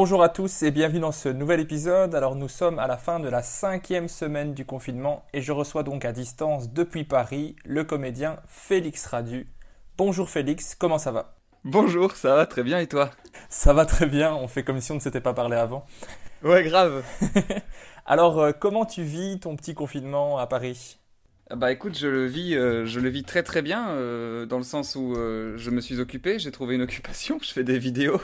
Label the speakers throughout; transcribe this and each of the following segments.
Speaker 1: Bonjour à tous et bienvenue dans ce nouvel épisode. Alors nous sommes à la fin de la cinquième semaine du confinement et je reçois donc à distance depuis Paris le comédien Félix Radu. Bonjour Félix, comment ça va?
Speaker 2: Bonjour, ça va très bien et toi?
Speaker 1: Ça va très bien, on fait comme si on ne s'était pas parlé avant.
Speaker 2: Ouais, grave.
Speaker 1: Alors euh, comment tu vis ton petit confinement à Paris?
Speaker 2: Bah écoute, je le vis, euh, je le vis très très bien, euh, dans le sens où je me suis occupé, j'ai trouvé une occupation, je fais des vidéos.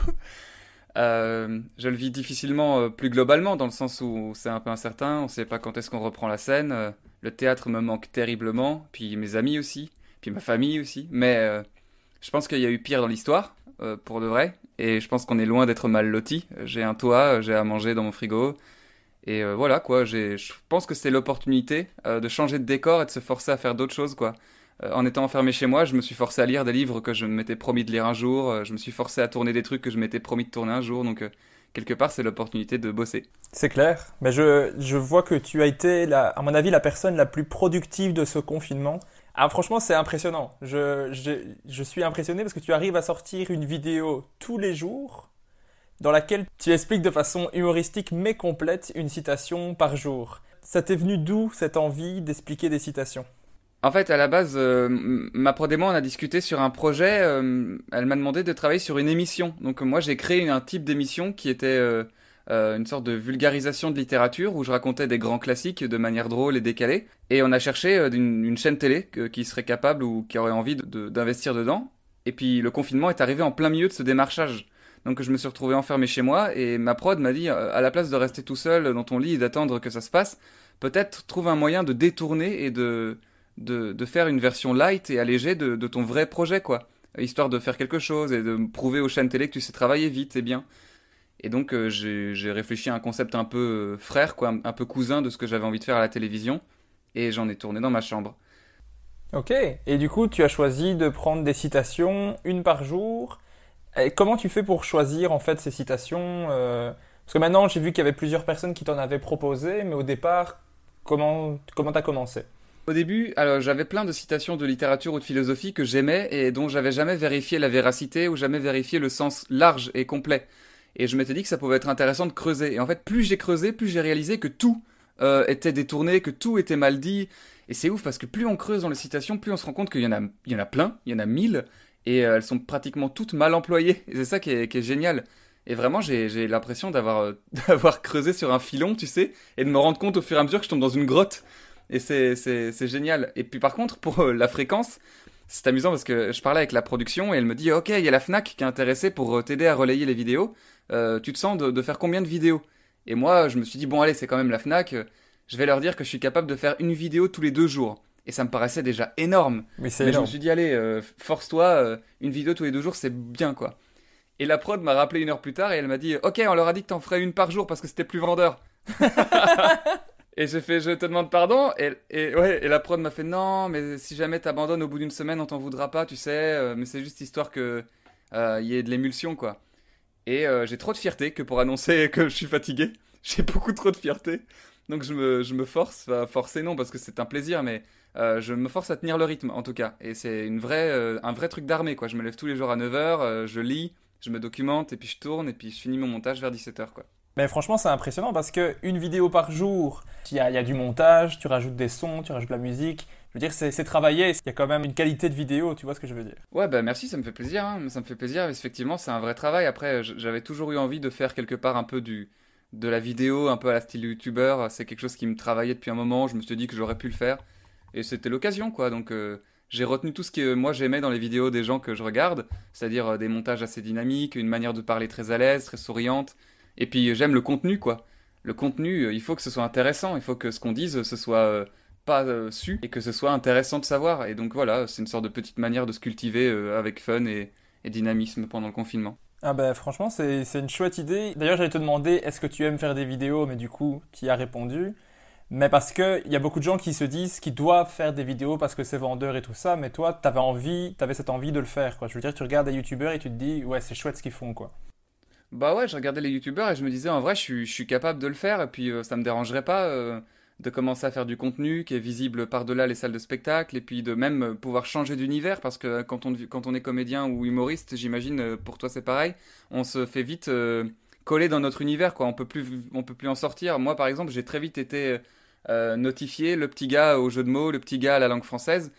Speaker 2: Euh, je le vis difficilement euh, plus globalement, dans le sens où c'est un peu incertain, on ne sait pas quand est-ce qu'on reprend la scène. Euh, le théâtre me manque terriblement, puis mes amis aussi, puis ma famille aussi. Mais je pense qu'il y a eu pire dans l'histoire, pour de vrai, et je pense qu'on est loin d'être mal loti. J'ai un toit, j'ai à manger dans mon frigo, et voilà quoi. Je pense que c'est l'opportunité de changer de décor et de se forcer à faire d'autres choses quoi. Euh, en étant enfermé chez moi, je me suis forcé à lire des livres que je m'étais promis de lire un jour, euh, je me suis forcé à tourner des trucs que je m'étais promis de tourner un jour, donc euh, quelque part c'est l'opportunité de bosser.
Speaker 1: C'est clair, mais je, je, vois que tu as été, à mon avis, la personne la plus productive de ce confinement. Ah, franchement, c'est impressionnant. Je, je, je, suis impressionné parce que tu arrives à sortir une vidéo tous les jours dans laquelle tu expliques de façon humoristique mais complète une citation par jour. Ça t'est venu d'où cette envie d'expliquer des citations?
Speaker 2: En fait, à la base, euh, ma prod et moi, on a discuté sur un projet. Euh, elle m'a demandé de travailler sur une émission. Donc moi, j'ai créé un type d'émission qui était euh, une sorte de vulgarisation de littérature où je racontais des grands classiques de manière drôle et décalée. Et on a cherché une, chaîne télé qui serait capable ou qui aurait envie d'investir dedans. Et puis le confinement est arrivé en plein milieu de ce démarchage. Donc je me suis retrouvé enfermé chez moi et ma prod m'a dit, à la place de rester tout seul dans ton lit et d'attendre que ça se passe, peut-être trouve un moyen de détourner et de de, faire une version light et allégée de, ton vrai projet, quoi. Histoire de faire quelque chose et de prouver aux chaînes télé que tu sais travailler vite et bien. Et donc euh, j'ai réfléchi à un concept un peu euh, frère, quoi, un peu cousin de ce que j'avais envie de faire à la télévision. Et j'en ai tourné dans ma chambre.
Speaker 1: Ok, et du coup tu as choisi de prendre des citations, une par jour. Et comment tu fais pour choisir en fait ces citations euh, Parce que maintenant j'ai vu qu'il y avait plusieurs personnes qui t'en avaient proposé, mais au départ, comment comment t'as commencé?
Speaker 2: Au début, alors j'avais plein de citations de littérature ou de philosophie que j'aimais et dont j'avais jamais vérifié la véracité ou jamais vérifié le sens large et complet. Et je m'étais dit que ça pouvait être intéressant de creuser. Et en fait, plus j'ai creusé, plus j'ai réalisé que tout euh, était détourné, que tout était mal dit. Et c'est ouf parce que plus on creuse dans les citations, plus on se rend compte qu'il y en a, il y en a plein, il y en a mille, et euh, elles sont pratiquement toutes mal employées. Et c'est ça qui est, qui est, génial. Et vraiment, j'ai l'impression d'avoir euh, d'avoir creusé sur un filon, tu sais, et de me rendre compte au fur et à mesure que je tombe dans une grotte. Et c'est génial. Et puis par contre, pour euh, la fréquence, c'est amusant parce que je parlais avec la production et elle me dit Ok, il y a la Fnac qui est intéressée pour euh, t'aider à relayer les vidéos. Euh, tu te sens de, faire combien de vidéos? Et moi, je me suis dit Bon, allez, c'est quand même la Fnac. je vais leur dire que je suis capable de faire une vidéo tous les deux jours. Et ça me paraissait déjà énorme.
Speaker 1: Mais
Speaker 2: Mais je me suis dit, allez, euh, force-toi, euh, une vidéo tous les deux jours, c'est bien, quoi. Et la prod m'a rappelé une heure plus tard et elle m'a dit, ok, on leur a dit que t'en ferais une par jour parce que c'était plus vendeur. et j'ai fait, je te demande pardon. Et, ouais, et la prod m'a fait, non, mais si jamais t'abandonnes au bout d'une semaine, on t'en voudra pas, tu sais. euh, mais c'est juste histoire que euh, y ait de l'émulsion, quoi. Et euh, j'ai trop de fierté que pour annoncer que je suis fatigué. J'ai beaucoup trop de fierté. Donc je me, je me force, enfin, forcer non, parce que c'est un plaisir, mais je me force à tenir le rythme en tout cas. Et c'est une vraie, un vrai truc d'armée quoi. Je me lève tous les jours à 9h, je lis, je me documente et puis je tourne et puis je finis mon montage vers 17h quoi.
Speaker 1: Mais franchement, c'est impressionnant parce que une vidéo par jour, il y a, du montage, tu rajoutes des sons, tu rajoutes de la musique. Je veux dire, c'est travaillé. Il y a quand même une qualité de vidéo, tu vois ce que je veux dire.
Speaker 2: Ouais bah merci, ça me fait plaisir, hein. ça me fait plaisir. Effectivement, c'est un vrai travail. Après, j'avais toujours eu envie de faire quelque part un peu du de la vidéo, un peu à la style youtubeur. C'est quelque chose qui me travaillait depuis un moment. Je me suis dit que j'aurais pu le faire et c'était l'occasion quoi. Donc euh, j'ai retenu tout ce que moi j'aimais dans les vidéos des gens que je regarde, c'est-à-dire euh, des montages assez dynamiques, une manière de parler très à l'aise, très souriante. Et puis j'aime le contenu quoi. Le contenu, euh, il faut que ce soit intéressant, il faut que ce qu'on dise ce soit euh, pas euh, su et que ce soit intéressant de savoir. Et donc voilà, c'est une sorte de petite manière de se cultiver avec fun et, dynamisme pendant le confinement.
Speaker 1: Ah ben franchement, c'est une chouette idée. D'ailleurs, j'allais te demander, est-ce que tu aimes faire des vidéos Mais du coup, tu y as répondu? Mais parce que il y a beaucoup de gens qui se disent qu'ils doivent faire des vidéos parce que c'est vendeur et tout ça, mais toi, t'avais envie, t'avais cette envie de le faire, quoi. Je veux dire, tu regardes des youtubeurs et tu te dis, ouais, c'est chouette ce qu'ils font, quoi.
Speaker 2: Bah ouais, je regardais les youtubeurs et je me disais en vrai, je suis, capable de le faire et puis euh, ça me dérangerait pas euh, de commencer à faire du contenu qui est visible par-delà les salles de spectacle et puis de même euh, pouvoir changer d'univers parce que quand on, quand on est comédien ou humoriste, j'imagine pour toi c'est pareil, on se fait vite coller dans notre univers quoi, on peut plus, on peut plus en sortir. Moi par exemple, j'ai très vite été notifié le petit gars au jeu de mots, le petit gars à la langue française.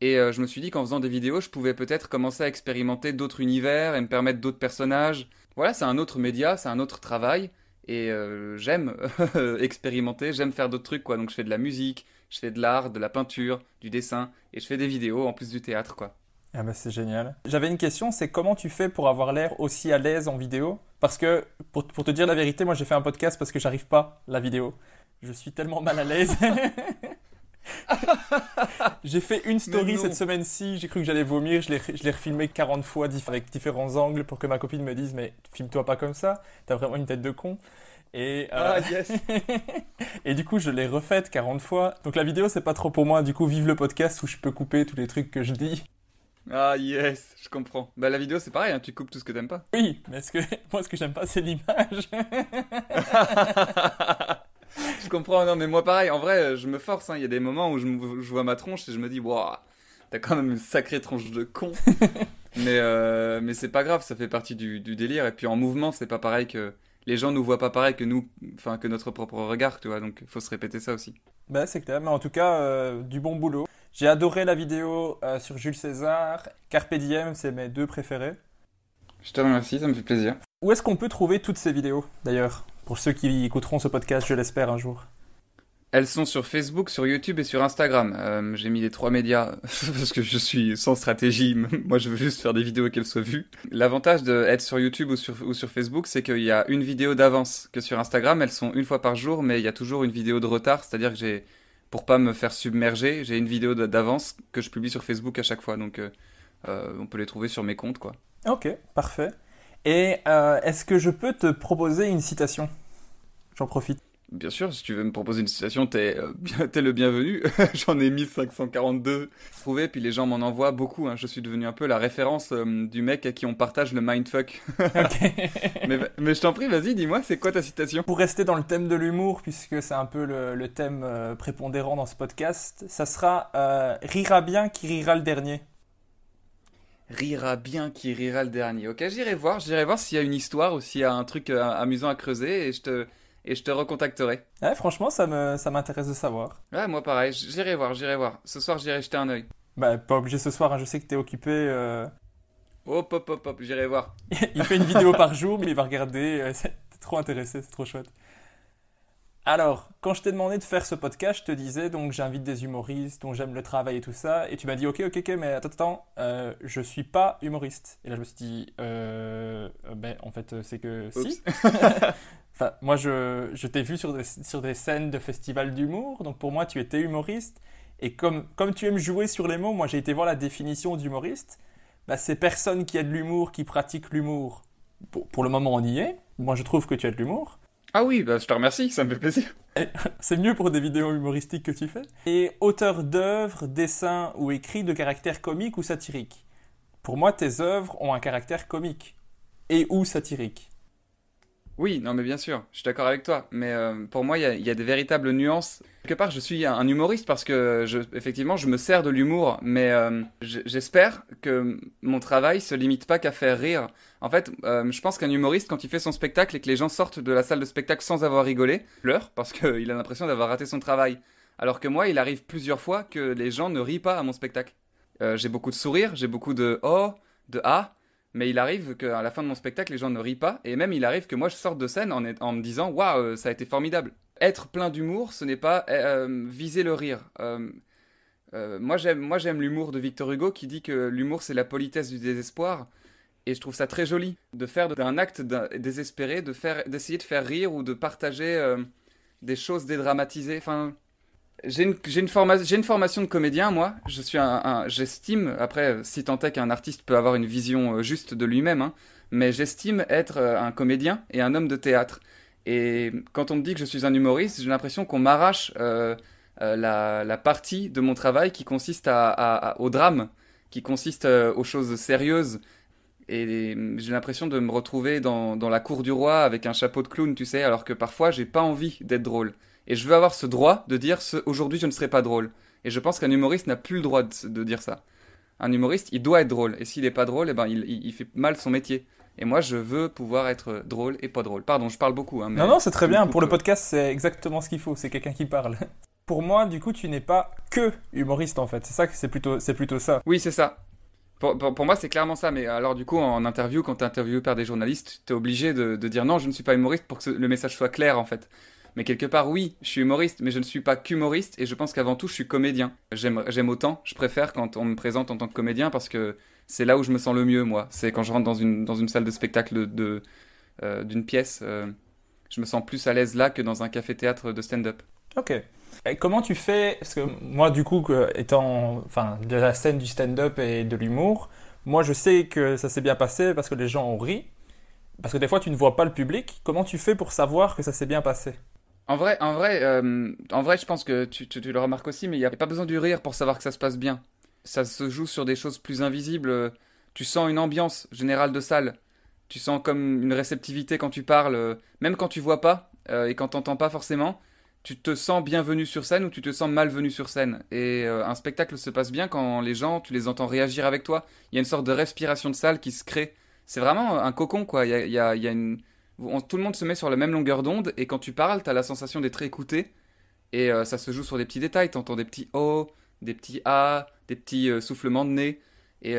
Speaker 2: Et je me suis dit qu'en faisant des vidéos, je pouvais peut-être commencer à expérimenter d'autres univers et me permettre d'autres personnages. Voilà, c'est un autre média, c'est un autre travail. Et euh, j'aime expérimenter, j'aime faire d'autres trucs, quoi. Donc je fais de la musique, je fais de l'art, de la peinture, du dessin, et je fais des vidéos en plus du théâtre, quoi.
Speaker 1: Ah bah c'est génial. J'avais une question, c'est comment tu fais pour avoir l'air aussi à l'aise en vidéo? Parce que, pour, pour te dire la vérité, moi j'ai fait un podcast parce que j'arrive pas la vidéo. Je suis tellement mal à l'aise. j'ai fait une story cette semaine-ci, j'ai cru que j'allais vomir, je l'ai refilmé 40 fois avec différents angles pour que ma copine me dise mais filme-toi pas comme ça, t'as vraiment une tête de con. Et, euh,
Speaker 2: yes
Speaker 1: et du coup, je l'ai refaite 40 fois. Donc la vidéo, c'est pas trop pour moi. Du coup, vive le podcast où je peux couper tous les trucs que je dis.
Speaker 2: Ah yes, je comprends. Bah la vidéo c'est pareil, hein, tu coupes tout ce que t'aimes pas.
Speaker 1: Oui, mais ce que, moi, ce que j'aime pas, c'est l'image.
Speaker 2: Je comprends, non mais moi pareil, en vrai je me force, hein. il y a des moments où je, vois ma tronche et je me dis, waouh, t'as quand même une sacrée tronche de con. mais euh, mais c'est pas grave, ça fait partie du, du délire. Et puis en mouvement, c'est pas pareil que... Les gens nous voient pas pareil que nous, enfin que notre propre regard, tu vois, donc faut se répéter ça aussi.
Speaker 1: bah, c'est clair. Mais en tout cas, euh, du bon boulot. J'ai adoré la vidéo euh, sur Jules César. Carpe Diem, c'est mes deux préférés.
Speaker 2: Je te remercie, ça me fait plaisir.
Speaker 1: Où est-ce qu'on peut trouver toutes ces vidéos, d'ailleurs? Pour ceux qui écouteront ce podcast, je l'espère un jour.
Speaker 2: Elles sont sur Facebook, sur YouTube et sur Instagram. Euh, j'ai mis les trois médias parce que je suis sans stratégie. Moi, je veux juste faire des vidéos et qu'elles soient vues. L'avantage d'être sur YouTube ou sur, ou sur Facebook, c'est qu'il y a une vidéo d'avance. Que sur Instagram, elles sont une fois par jour, mais il y a toujours une vidéo de retard. C'est-à-dire que j'ai, pour pas me faire submerger, j'ai une vidéo d'avance que je publie sur Facebook à chaque fois. Donc, euh, euh, on peut les trouver sur mes comptes, quoi.
Speaker 1: Ok, parfait. Et euh, est-ce que je peux te proposer une citation? J'en profite.
Speaker 2: Bien sûr, si tu veux me proposer une citation, t'es euh, le bienvenu. J'en ai mis 542 trouvés, puis les gens m'en envoient beaucoup. hein. Je suis devenu un peu la référence euh, du mec à qui on partage le mindfuck.
Speaker 1: Ok.
Speaker 2: mais, mais je t'en prie, vas-y, dis-moi, c'est quoi ta citation?
Speaker 1: Pour rester dans le thème de l'humour, puisque c'est un peu le, le thème euh, prépondérant dans ce podcast, ça sera Rira bien qui rira le dernier.
Speaker 2: Rira bien qui rira le dernier. Ok, j'irai voir, j'irai voir s'il y a une histoire ou s'il y a un truc euh, amusant à creuser et je te, et je te recontacterai.
Speaker 1: Ouais, franchement, ça me, ça m'intéresse de savoir.
Speaker 2: Ouais, moi pareil, j'irai voir, j'irai voir. Ce soir, j'irai jeter un œil.
Speaker 1: Bah, pas obligé ce soir, hein, je sais que t'es occupé. euh,
Speaker 2: Hop, hop, hop, hop, j'irai voir.
Speaker 1: il fait une vidéo par jour, mais il va regarder. euh, c'est- T'es trop intéressé, c'est trop chouette. Alors, quand je t'ai demandé de faire ce podcast, je te disais donc j'invite des humoristes dont j'aime le travail et tout ça, et tu m'as dit ok, ok, ok, mais attends, attends, euh, je suis pas humoriste. Et là, je me suis dit, euh, ben en fait, c'est que si. Enfin, moi, je, je t'ai vu sur des, sur des scènes de festivals d'humour, donc pour moi, tu étais humoriste. Et comme, comme tu aimes jouer sur les mots, moi, j'ai été voir la définition d'humoriste. Bah, c'est personne qui a de l'humour, qui pratique l'humour. Pour, pour, le moment, on y est. Moi, je trouve que tu as de l'humour.
Speaker 2: Ah oui, bah, je te remercie, ça me fait plaisir.
Speaker 1: C'est mieux pour des vidéos humoristiques que tu fais. Et auteur d'œuvres, dessins ou écrits de caractère comique ou satirique. Pour moi, tes œuvres ont un caractère comique et ou satirique.
Speaker 2: Oui, non, mais bien sûr, je suis d'accord avec toi. Mais euh, pour moi, il y, a des véritables nuances. Quelque part, je suis un humoriste parce que, je, effectivement, je me sers de l'humour, mais euh, j'espère que mon travail se limite pas qu'à faire rire. En fait, euh, je pense qu'un humoriste, quand il fait son spectacle et que les gens sortent de la salle de spectacle sans avoir rigolé, pleure parce qu'il a l'impression d'avoir raté son travail. Alors que moi, il arrive plusieurs fois que les gens ne rient pas à mon spectacle. J'ai beaucoup de sourires, j'ai beaucoup de oh, de ah, mais il arrive qu'à la fin de mon spectacle, les gens ne rient pas, et même il arrive que moi je sorte de scène en, en me disant waouh, ça a été formidable. Être plein d'humour, ce n'est pas euh, viser le rire. Euh, euh, moi j'aime, l'humour de Victor Hugo qui dit que l'humour c'est la politesse du désespoir, et je trouve ça très joli de faire d'un acte désespéré, de faire, d'essayer de faire rire ou de partager euh, des choses dédramatisées. Enfin, j'ai une, formation de comédien, moi. Je suis un, j'estime, après, si tant est qu'un artiste peut avoir une vision euh, juste de lui-même, hein, mais j'estime être euh, un comédien et un homme de théâtre. Et quand on me dit que je suis un humoriste, j'ai l'impression qu'on m'arrache euh, la, partie de mon travail qui consiste au drame, qui consiste aux choses sérieuses. Et j'ai l'impression de me retrouver dans, dans la cour du roi avec un chapeau de clown, tu sais, alors que parfois j'ai pas envie d'être drôle. Et je veux avoir ce droit de dire ce, aujourd'hui je ne serai pas drôle. Et je pense qu'un humoriste n'a plus le droit de, de, dire ça. Un humoriste, il doit être drôle. Et s'il n'est pas drôle, eh ben, il, il, il, fait mal son métier. Et moi, je veux pouvoir être drôle et pas drôle. Pardon, je parle beaucoup. Hein,
Speaker 1: non, non, c'est très bien. Pour le podcast, c'est exactement ce qu'il faut. C'est quelqu'un qui parle. Pour moi, du coup, tu n'es pas que humoriste en fait. C'est ça, c'est plutôt, c'est plutôt ça.
Speaker 2: Oui, c'est ça. Pour, moi, c'est clairement ça. Mais alors, du coup, en interview, quand tu es interviewé par des journalistes, tu es obligé de, dire non, je ne suis pas humoriste pour que le message soit clair, en fait. Mais quelque part, oui, je suis humoriste, mais je ne suis pas qu'humoriste. Et je pense qu'avant tout, je suis comédien. J'aime autant, je préfère quand on me présente en tant que comédien parce que c'est là où je me sens le mieux, moi. C'est quand je rentre dans une, dans une salle de spectacle d'une de, euh, pièce. Euh, je me sens plus à l'aise là que dans un café-théâtre de stand-up.
Speaker 1: Ok. Comment tu fais Parce que moi, du coup, étant enfin, de la scène du stand-up et de l'humour, moi, je sais que ça s'est bien passé parce que les gens ont ri. Parce que des fois, tu ne vois pas le public. Comment tu fais pour savoir que ça s'est bien passé?
Speaker 2: En vrai, en vrai, euh, en vrai, je pense que tu, le remarques aussi, mais il n'y a pas besoin du rire pour savoir que ça se passe bien. Ça se joue sur des choses plus invisibles. Tu sens une ambiance générale de salle. Tu sens comme une réceptivité quand tu parles, même quand tu vois pas euh, et quand t'entends pas forcément tu te sens bienvenu sur scène ou tu te sens malvenu sur scène? Et euh, un spectacle se passe bien quand les gens, tu les entends réagir avec toi. Il y a une sorte de respiration de salle qui se crée. C'est vraiment un cocon, quoi. Y a, y a, tout le monde se met sur la même longueur d'onde et quand tu parles, tu as la sensation d'être écouté. Et euh, ça se joue sur des petits détails. Tu entends des petits O, des petits A, des petits euh, soufflements de nez. Et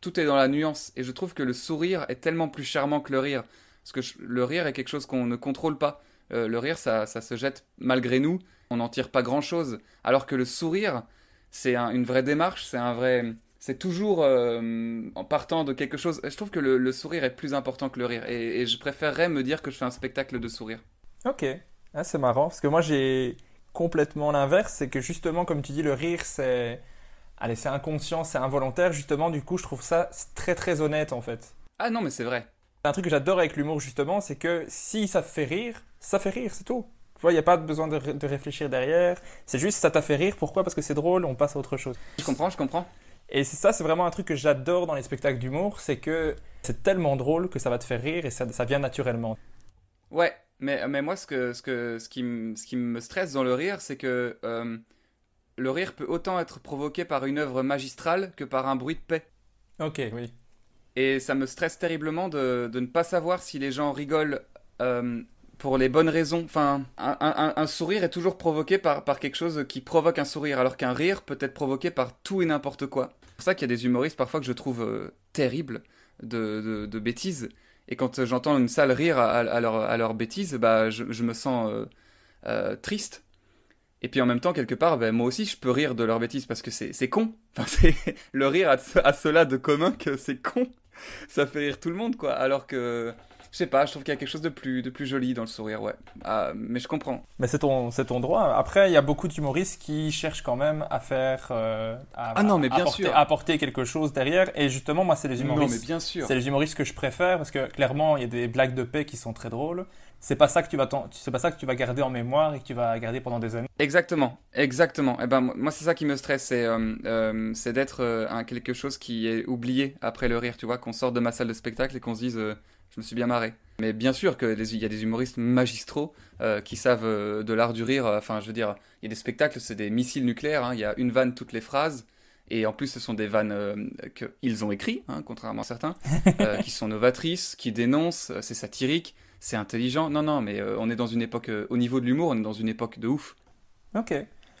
Speaker 2: tout est dans la nuance. Et je trouve que le sourire est tellement plus charmant que le rire. Parce que le rire est quelque chose qu'on ne contrôle pas. Euh, le rire, ça, ça, se jette malgré nous. On n'en tire pas grand-chose. Alors que le sourire, c'est un, une vraie démarche, c'est un vrai... C'est toujours euh, en partant de quelque chose. Je trouve que le, le, sourire est plus important que le rire. Et, et, je préférerais me dire que je fais un spectacle de sourire.
Speaker 1: Ok. Ah, c'est marrant. Parce que moi, j'ai complètement l'inverse. C'est que justement, comme tu dis, le rire, c'est... Allez, c'est inconscient, c'est involontaire. Justement, du coup, je trouve ça très très honnête en fait.
Speaker 2: Ah non, mais c'est vrai.
Speaker 1: Un truc que j'adore avec l'humour, justement, c'est que si ça fait rire, ça fait rire, c'est tout. Tu vois, il n'y a pas besoin de, de réfléchir derrière. C'est juste, ça t'a fait rire. Pourquoi? Parce que c'est drôle, on passe à autre chose.
Speaker 2: Je comprends, je comprends.
Speaker 1: Et c'est ça, c'est vraiment un truc que j'adore dans les spectacles d'humour, c'est que c'est tellement drôle que ça va te faire rire et ça, ça vient naturellement.
Speaker 2: Ouais, mais, mais moi, ce, que, ce, que, ce, qui, ce qui me stresse dans le rire, c'est que euh, le rire peut autant être provoqué par une œuvre magistrale que par un bruit de paix.
Speaker 1: Ok, oui.
Speaker 2: Et ça me stresse terriblement de, de ne pas savoir si les gens rigolent euh, pour les bonnes raisons. Enfin, un, sourire est toujours provoqué par, par quelque chose qui provoque un sourire, alors qu'un rire peut être provoqué par tout et n'importe quoi. C'est pour ça qu'il y a des humoristes parfois que je trouve euh, terribles de, de, bêtises. Et quand euh, j'entends une salle rire à, à, leur, à bêtise, bah, je, me sens euh, triste. Et puis en même temps, quelque part, ben, moi aussi, je peux rire de leur bêtise parce que c'est con. Enfin, le rire a cela de commun que c'est con. Ça fait rire tout le monde, quoi. Alors que Je sais pas, je trouve qu'il y a quelque chose de plus, de plus joli dans le sourire, ouais. Ah, mais je comprends.
Speaker 1: Mais c'est ton, c'est ton droit. Après, il y a beaucoup d'humoristes qui cherchent quand même à faire, euh, à,
Speaker 2: Ah non, mais bien
Speaker 1: apporter,
Speaker 2: sûr.
Speaker 1: apporter quelque chose derrière. Et justement, moi, c'est les
Speaker 2: Non,
Speaker 1: humoristes.
Speaker 2: mais bien sûr.
Speaker 1: C'est les humoristes que je préfère parce que clairement, il y a des blagues de paix qui sont très drôles. C'est pas ça que tu vas, c'est pas ça que tu vas garder en mémoire et que tu vas garder pendant des années.
Speaker 2: Exactement, exactement. Et ben moi c'est ça qui me stresse, c'est euh, euh, c'est d'être quelque chose qui est oublié après le rire, tu vois, qu'on sort de ma salle de spectacle et qu'on se dise je me suis bien marré. Mais bien sûr que les- il y a des humoristes magistraux euh, qui savent euh, de l'art du rire. Enfin, je veux dire, il y a des spectacles, c'est des missiles nucléaires. hein, Il y a une vanne toutes les phrases. Et en plus, ce sont des vannes euh, qu'ils ont écrits, hein, contrairement à certains, qui sont novatrices, qui dénoncent, c'est satirique, c'est intelligent. Non, non, mais on est dans une époque, au niveau de l'humour, on est dans une époque de ouf.
Speaker 1: Ok.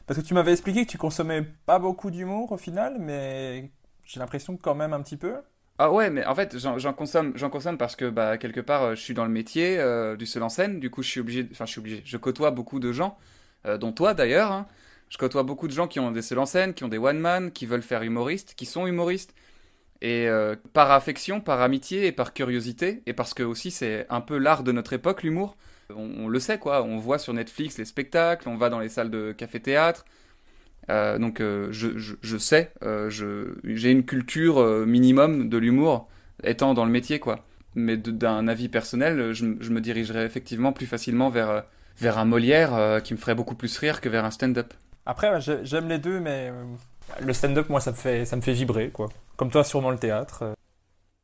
Speaker 1: Parce que tu m'avais expliqué que tu consommais pas beaucoup d'humour au final, mais j'ai l'impression que quand même un petit peu.
Speaker 2: Ah ouais, mais en fait, j'en consomme, j'en consomme parce que bah quelque part, euh, je suis dans le métier euh, du seul en scène. Du coup, je suis obligé, enfin, je suis obligé. Je côtoie beaucoup de gens, euh, dont toi d'ailleurs. hein. Je côtoie beaucoup de gens qui ont des seuls en scène, qui ont des one man, qui veulent faire humoriste, qui sont humoristes. Et par affection, par amitié et par curiosité, et parce que aussi c'est un peu l'art de notre époque, l'humour. On, on le sait quoi, on voit sur Netflix les spectacles, on va dans les salles de café-théâtre. Euh, donc euh, je, je, je sais, euh, j'ai une culture minimum de l'humour étant dans le métier quoi. Mais d'un avis personnel, je, je me dirigerais effectivement plus facilement vers, vers un Molière qui me ferait beaucoup plus rire que vers un stand-up.
Speaker 1: Après, j'aime les deux, mais le stand-up, moi, ça me fait, ça me fait vibrer, quoi. Comme toi, sûrement le théâtre.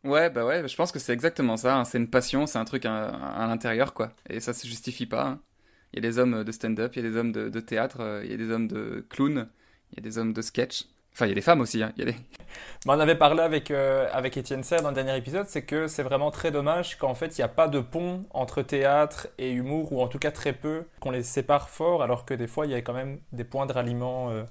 Speaker 2: Ouais, bah ouais, je pense que c'est exactement ça. hein. C'est une passion, c'est un truc à, à l'intérieur, quoi. Et ça se justifie pas. hein. Il y a des hommes de stand-up, il y a des hommes de, de théâtre, euh, il y a des hommes de clown, il y a des hommes de sketch. Enfin, il y a des femmes aussi. hein. Il y a des...
Speaker 1: Mais on avait parlé avec, euh, avec Étienne Serre dans le dernier épisode, c'est que c'est vraiment très dommage qu'en fait, il n'y a pas de pont entre théâtre et humour, ou en tout cas très peu, qu'on les sépare fort, alors que des fois, il y a quand même des points de ralliement. euh.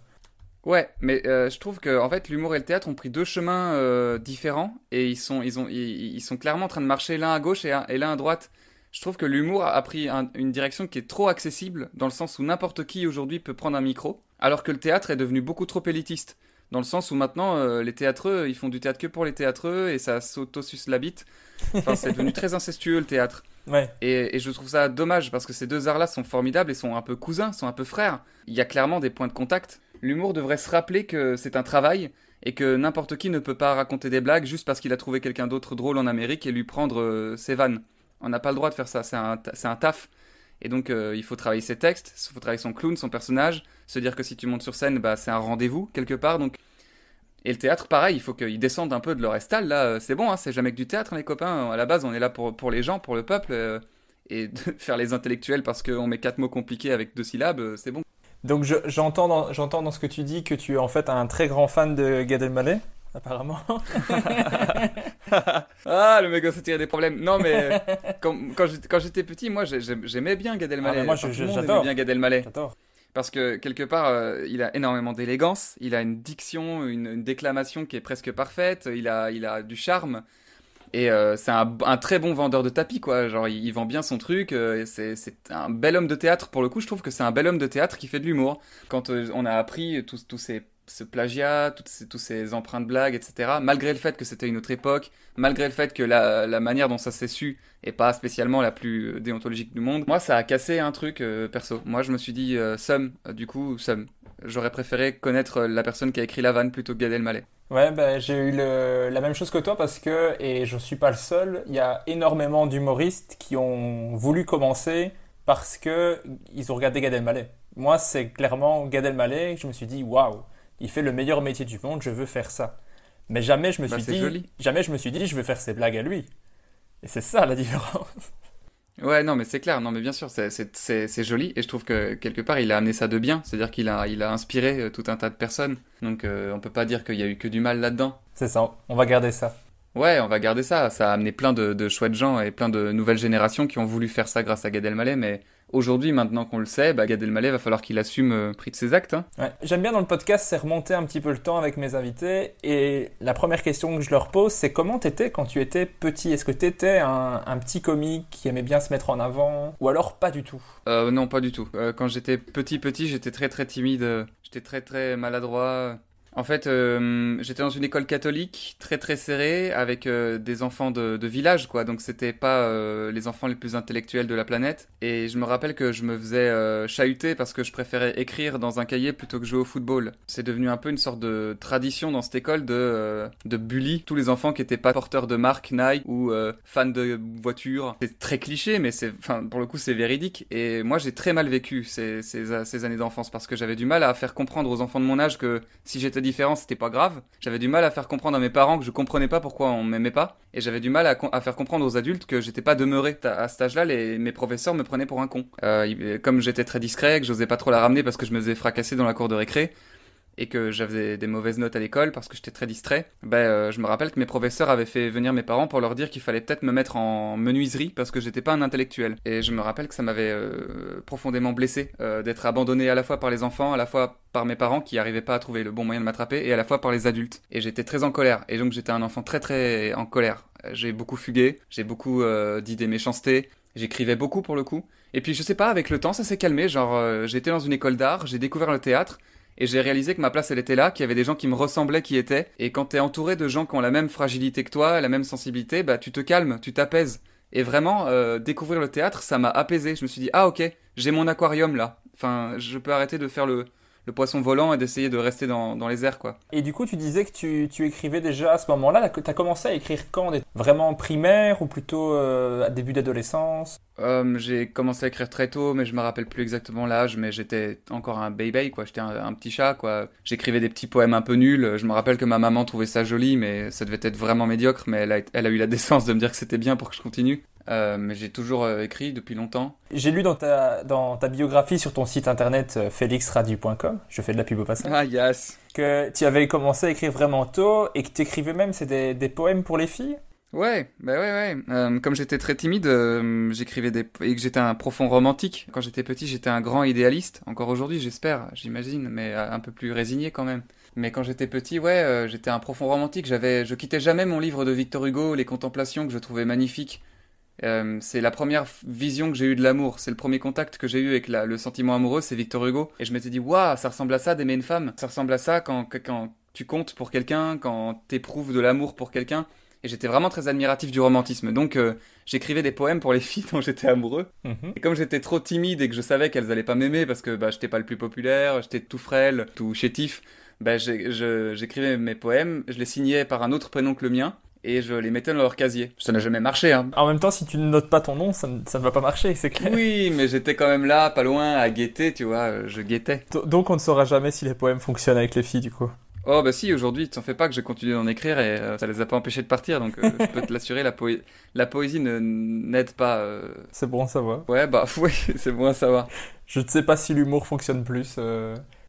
Speaker 2: Ouais, mais euh, je trouve que en fait l'humour et le théâtre ont pris deux chemins euh, différents et ils sont ils ont ils, ils sont clairement en train de marcher l'un à gauche et l'un à droite. Je trouve que l'humour a pris un- une direction qui est trop accessible dans le sens où n'importe qui aujourd'hui peut prendre un micro, alors que le théâtre est devenu beaucoup trop élitiste. Dans le sens où maintenant euh, les théâtreux ils font du théâtre que pour les théâtreux et ça s'auto-suce la bite. Enfin c'est devenu très incestueux le théâtre.
Speaker 1: Ouais.
Speaker 2: Et, et je trouve ça dommage parce que ces deux arts-là sont formidables et sont un peu cousins, sont un peu frères. Il y a clairement des points de contact. L'humour devrait se rappeler que c'est un travail et que n'importe qui ne peut pas raconter des blagues juste parce qu'il a trouvé quelqu'un d'autre drôle en Amérique et lui prendre euh, ses vannes. On n'a pas le droit de faire ça, c'est un, taf. Et donc euh, il faut travailler ses textes, il faut travailler son clown, son personnage, se dire que si tu montes sur scène, bah, c'est un rendez-vous quelque part. Donc... Et le théâtre, pareil, il faut qu'ils descendent un peu de leur estal. Là, euh, c'est bon, hein, c'est jamais que du théâtre, les copains. À la base, on est là pour, les gens, pour le peuple. euh, et de faire les intellectuels parce qu'on met quatre mots compliqués avec deux syllabes, c'est bon.
Speaker 1: Donc je- j'entends dans, j'entends dans ce que tu dis que tu es en fait un très grand fan de Gad Elmaleh, apparemment.
Speaker 2: ah, le mec se tirer des problèmes. Non, mais quand, quand j'étais- petit, moi, j'ai- j'ai- j'aimais bien Gad Elmaleh.
Speaker 1: Ah, moi, j'adore.
Speaker 2: bien Gad Elmaleh.
Speaker 1: J'adore.
Speaker 2: Parce que quelque part, euh, il a énormément d'élégance, il a une diction, une, une déclamation qui est presque parfaite, il a, il a du charme. Et euh, c'est un, un très bon vendeur de tapis, quoi. Genre, il, il vend bien son truc. euh, c'est, un bel homme de théâtre. Pour le coup, je trouve que c'est un bel homme de théâtre qui fait de l'humour. Quand on a appris tous tous ces, ce plagiat, tous ces empreintes blagues, etc., malgré le fait que c'était une autre époque, malgré le fait que la, manière dont ça s'est su est pas spécialement la plus euh, déontologique du monde, moi, ça a cassé un truc euh, perso. Moi, je me suis dit, euh, euh, du coup, Somme. J'aurais préféré connaître la personne qui a écrit la vanne plutôt que Gad Elmaleh.
Speaker 1: Ouais, ben, j'ai eu la même chose que toi parce que, et je suis pas le seul, il y a énormément d'humoristes qui ont voulu commencer parce que ils ont regardé Gad Elmaleh. Moi, c'est clairement Gad Elmaleh, je me suis dit, waouh, il fait le meilleur métier du monde, je veux faire ça. Mais jamais je me
Speaker 2: Bah,
Speaker 1: suis
Speaker 2: c'est
Speaker 1: dit,
Speaker 2: joli.
Speaker 1: jamais je me suis dit, je veux faire ses blagues à lui. Et c'est ça la différence.
Speaker 2: Ouais, non, mais c'est clair, non, mais bien sûr, c'est- c'est c'est- c'est joli, et je trouve que quelque part, il a amené ça de bien, c'est-à-dire qu'il a, il a inspiré euh, tout un tas de personnes, donc euh, on peut pas dire qu'il y a eu que du mal là-dedans.
Speaker 1: C'est ça, on va garder ça.
Speaker 2: Ouais, on va garder ça, ça a amené plein de, de chouettes gens et plein de nouvelles générations qui ont voulu faire ça grâce à Gad Elmaleh, mais aujourd'hui, maintenant qu'on le sait, bah, Gad Elmaleh va falloir qu'il assume euh, pris de ses actes, hein.
Speaker 1: Ouais. J'aime bien dans le podcast, c'est remonter un petit peu le temps avec mes invités. Et la première question que je leur pose, c'est comment t'étais quand tu étais petit? Est-ce que t'étais un, un petit comique qui aimait bien se mettre en avant? Ou alors pas du tout?
Speaker 2: Euh, non, pas du tout. Euh, quand j'étais petit, petit, j'étais très, très timide. euh, J'étais très, très maladroit. En fait, euh, j'étais dans une école catholique très très serrée avec euh, des enfants de, village, quoi. Donc c'était pas euh, les enfants les plus intellectuels de la planète. Et je me rappelle que je me faisais chahuter parce que je préférais écrire dans un cahier plutôt que jouer au football. C'est devenu un peu une sorte de tradition dans cette école de de bully tous les enfants qui étaient pas porteurs de marque Nike ou fans de voitures. C'est très cliché, mais c'est, enfin, pour le coup, c'est véridique. Et moi, j'ai très mal vécu ces années d'enfance parce que j'avais du mal à faire comprendre aux enfants de mon âge que si j'étais différent, c'était pas grave. J'avais du mal à faire comprendre à mes parents que je comprenais pas pourquoi on m'aimait pas. Et j'avais du mal à, faire comprendre aux adultes que j'étais pas demeuré. À, cet âge-là, mes professeurs me prenaient pour un con. Euh, comme j'étais très discret, que j'osais pas trop la ramener parce que je me faisais fracasser dans la cour de récré, et que j'avais des mauvaises notes à l'école parce que j'étais très distrait, ben, euh, je me rappelle que mes professeurs avaient fait venir mes parents pour leur dire qu'il fallait peut-être me mettre en menuiserie parce que j'étais pas un intellectuel. Et je me rappelle que ça m'avait euh, profondément blessé euh, d'être abandonné à la fois par les enfants, à la fois par mes parents qui n'arrivaient pas à trouver le bon moyen de m'attraper et à la fois par les adultes. Et j'étais très en colère. Et donc j'étais un enfant très très en colère. J'ai beaucoup fugué, j'ai beaucoup dit des méchancetés, j'écrivais beaucoup pour le coup. Et puis je sais pas, avec le temps ça s'est calmé, genre j'étais dans une école d'art, j'ai découvert le théâtre, et j'ai réalisé que ma place elle était là, qu'il y avait des gens qui me ressemblaient qui étaient, et quand t'es entouré de gens qui ont la même fragilité que toi, la même sensibilité, bah tu te calmes, tu t'apaises. Et vraiment, euh, découvrir le théâtre, ça m'a apaisé. Je me suis dit, ah ok, j'ai mon aquarium là. Enfin, je peux arrêter de faire le, poisson volant et d'essayer de rester dans, dans, les airs quoi.
Speaker 1: Et du coup tu disais que tu, tu écrivais déjà à ce moment-là, tu as commencé à écrire quand? Vraiment primaire ou plutôt euh, à début d'adolescence?
Speaker 2: Euh, J'ai commencé à écrire très tôt mais je me rappelle plus exactement l'âge mais j'étais encore un baby quoi, j'étais un, petit chat quoi. J'écrivais des petits poèmes un peu nuls, je me rappelle que ma maman trouvait ça joli mais ça devait être vraiment médiocre mais elle a, elle a eu la décence de me dire que c'était bien pour que je continue. Euh, mais j'ai toujours euh, écrit depuis longtemps.
Speaker 1: J'ai lu dans ta, dans ta biographie sur ton site internet euh, félixradio.com, je fais de la pub au passage.
Speaker 2: Ah yes
Speaker 1: Que tu avais commencé à écrire vraiment tôt et que tu écrivais même c'est des, des, poèmes pour les filles?
Speaker 2: Ouais, bah ouais, ouais. comme j'étais très timide, j'écrivais des et que j'étais un profond romantique. Quand j'étais petit, j'étais un grand idéaliste. Encore aujourd'hui, j'espère, j'imagine, mais un peu plus résigné quand même. Mais quand j'étais petit, ouais, j'étais un profond romantique. J'avais, je quittais jamais mon livre de Victor Hugo, Les Contemplations, que je trouvais magnifique. Euh, c'est la première vision que j'ai eue de l'amour. C'est le premier contact que j'ai eu avec le sentiment amoureux, c'est Victor Hugo. Et je m'étais dit, waouh, ça ressemble à ça d'aimer une femme. Ça ressemble à ça quand, quand tu comptes pour quelqu'un, quand t'éprouves de l'amour pour quelqu'un. Et j'étais vraiment très admiratif du romantisme. Donc euh, j'écrivais des poèmes pour les filles dont j'étais amoureux. Mhm. Et comme j'étais trop timide et que je savais qu'elles allaient pas m'aimer parce que bah, j'étais pas le plus populaire, j'étais tout frêle, tout chétif, bah, j'écrivais mes poèmes, je les signais par un autre prénom que le mien et je les mettais dans leur casier. Ça n'a jamais marché. Hein.
Speaker 1: En même temps, si tu ne notes pas ton nom, ça, ne va pas marcher, c'est clair.
Speaker 2: Oui, mais j'étais quand même là, pas loin, à guetter, tu vois, je guettais.
Speaker 1: Donc on ne saura jamais si les poèmes fonctionnent avec les filles, du coup.
Speaker 2: Oh bah si, aujourd'hui, t'en fais pas que j'ai continué d'en écrire et euh, ça les a pas empêchés de partir, donc euh, je peux te l'assurer, la, la poésie ne n'aide pas. Euh.
Speaker 1: C'est bon à savoir.
Speaker 2: Ouais, bah oui, c'est bon à savoir.
Speaker 1: Je ne sais pas si l'humour fonctionne plus.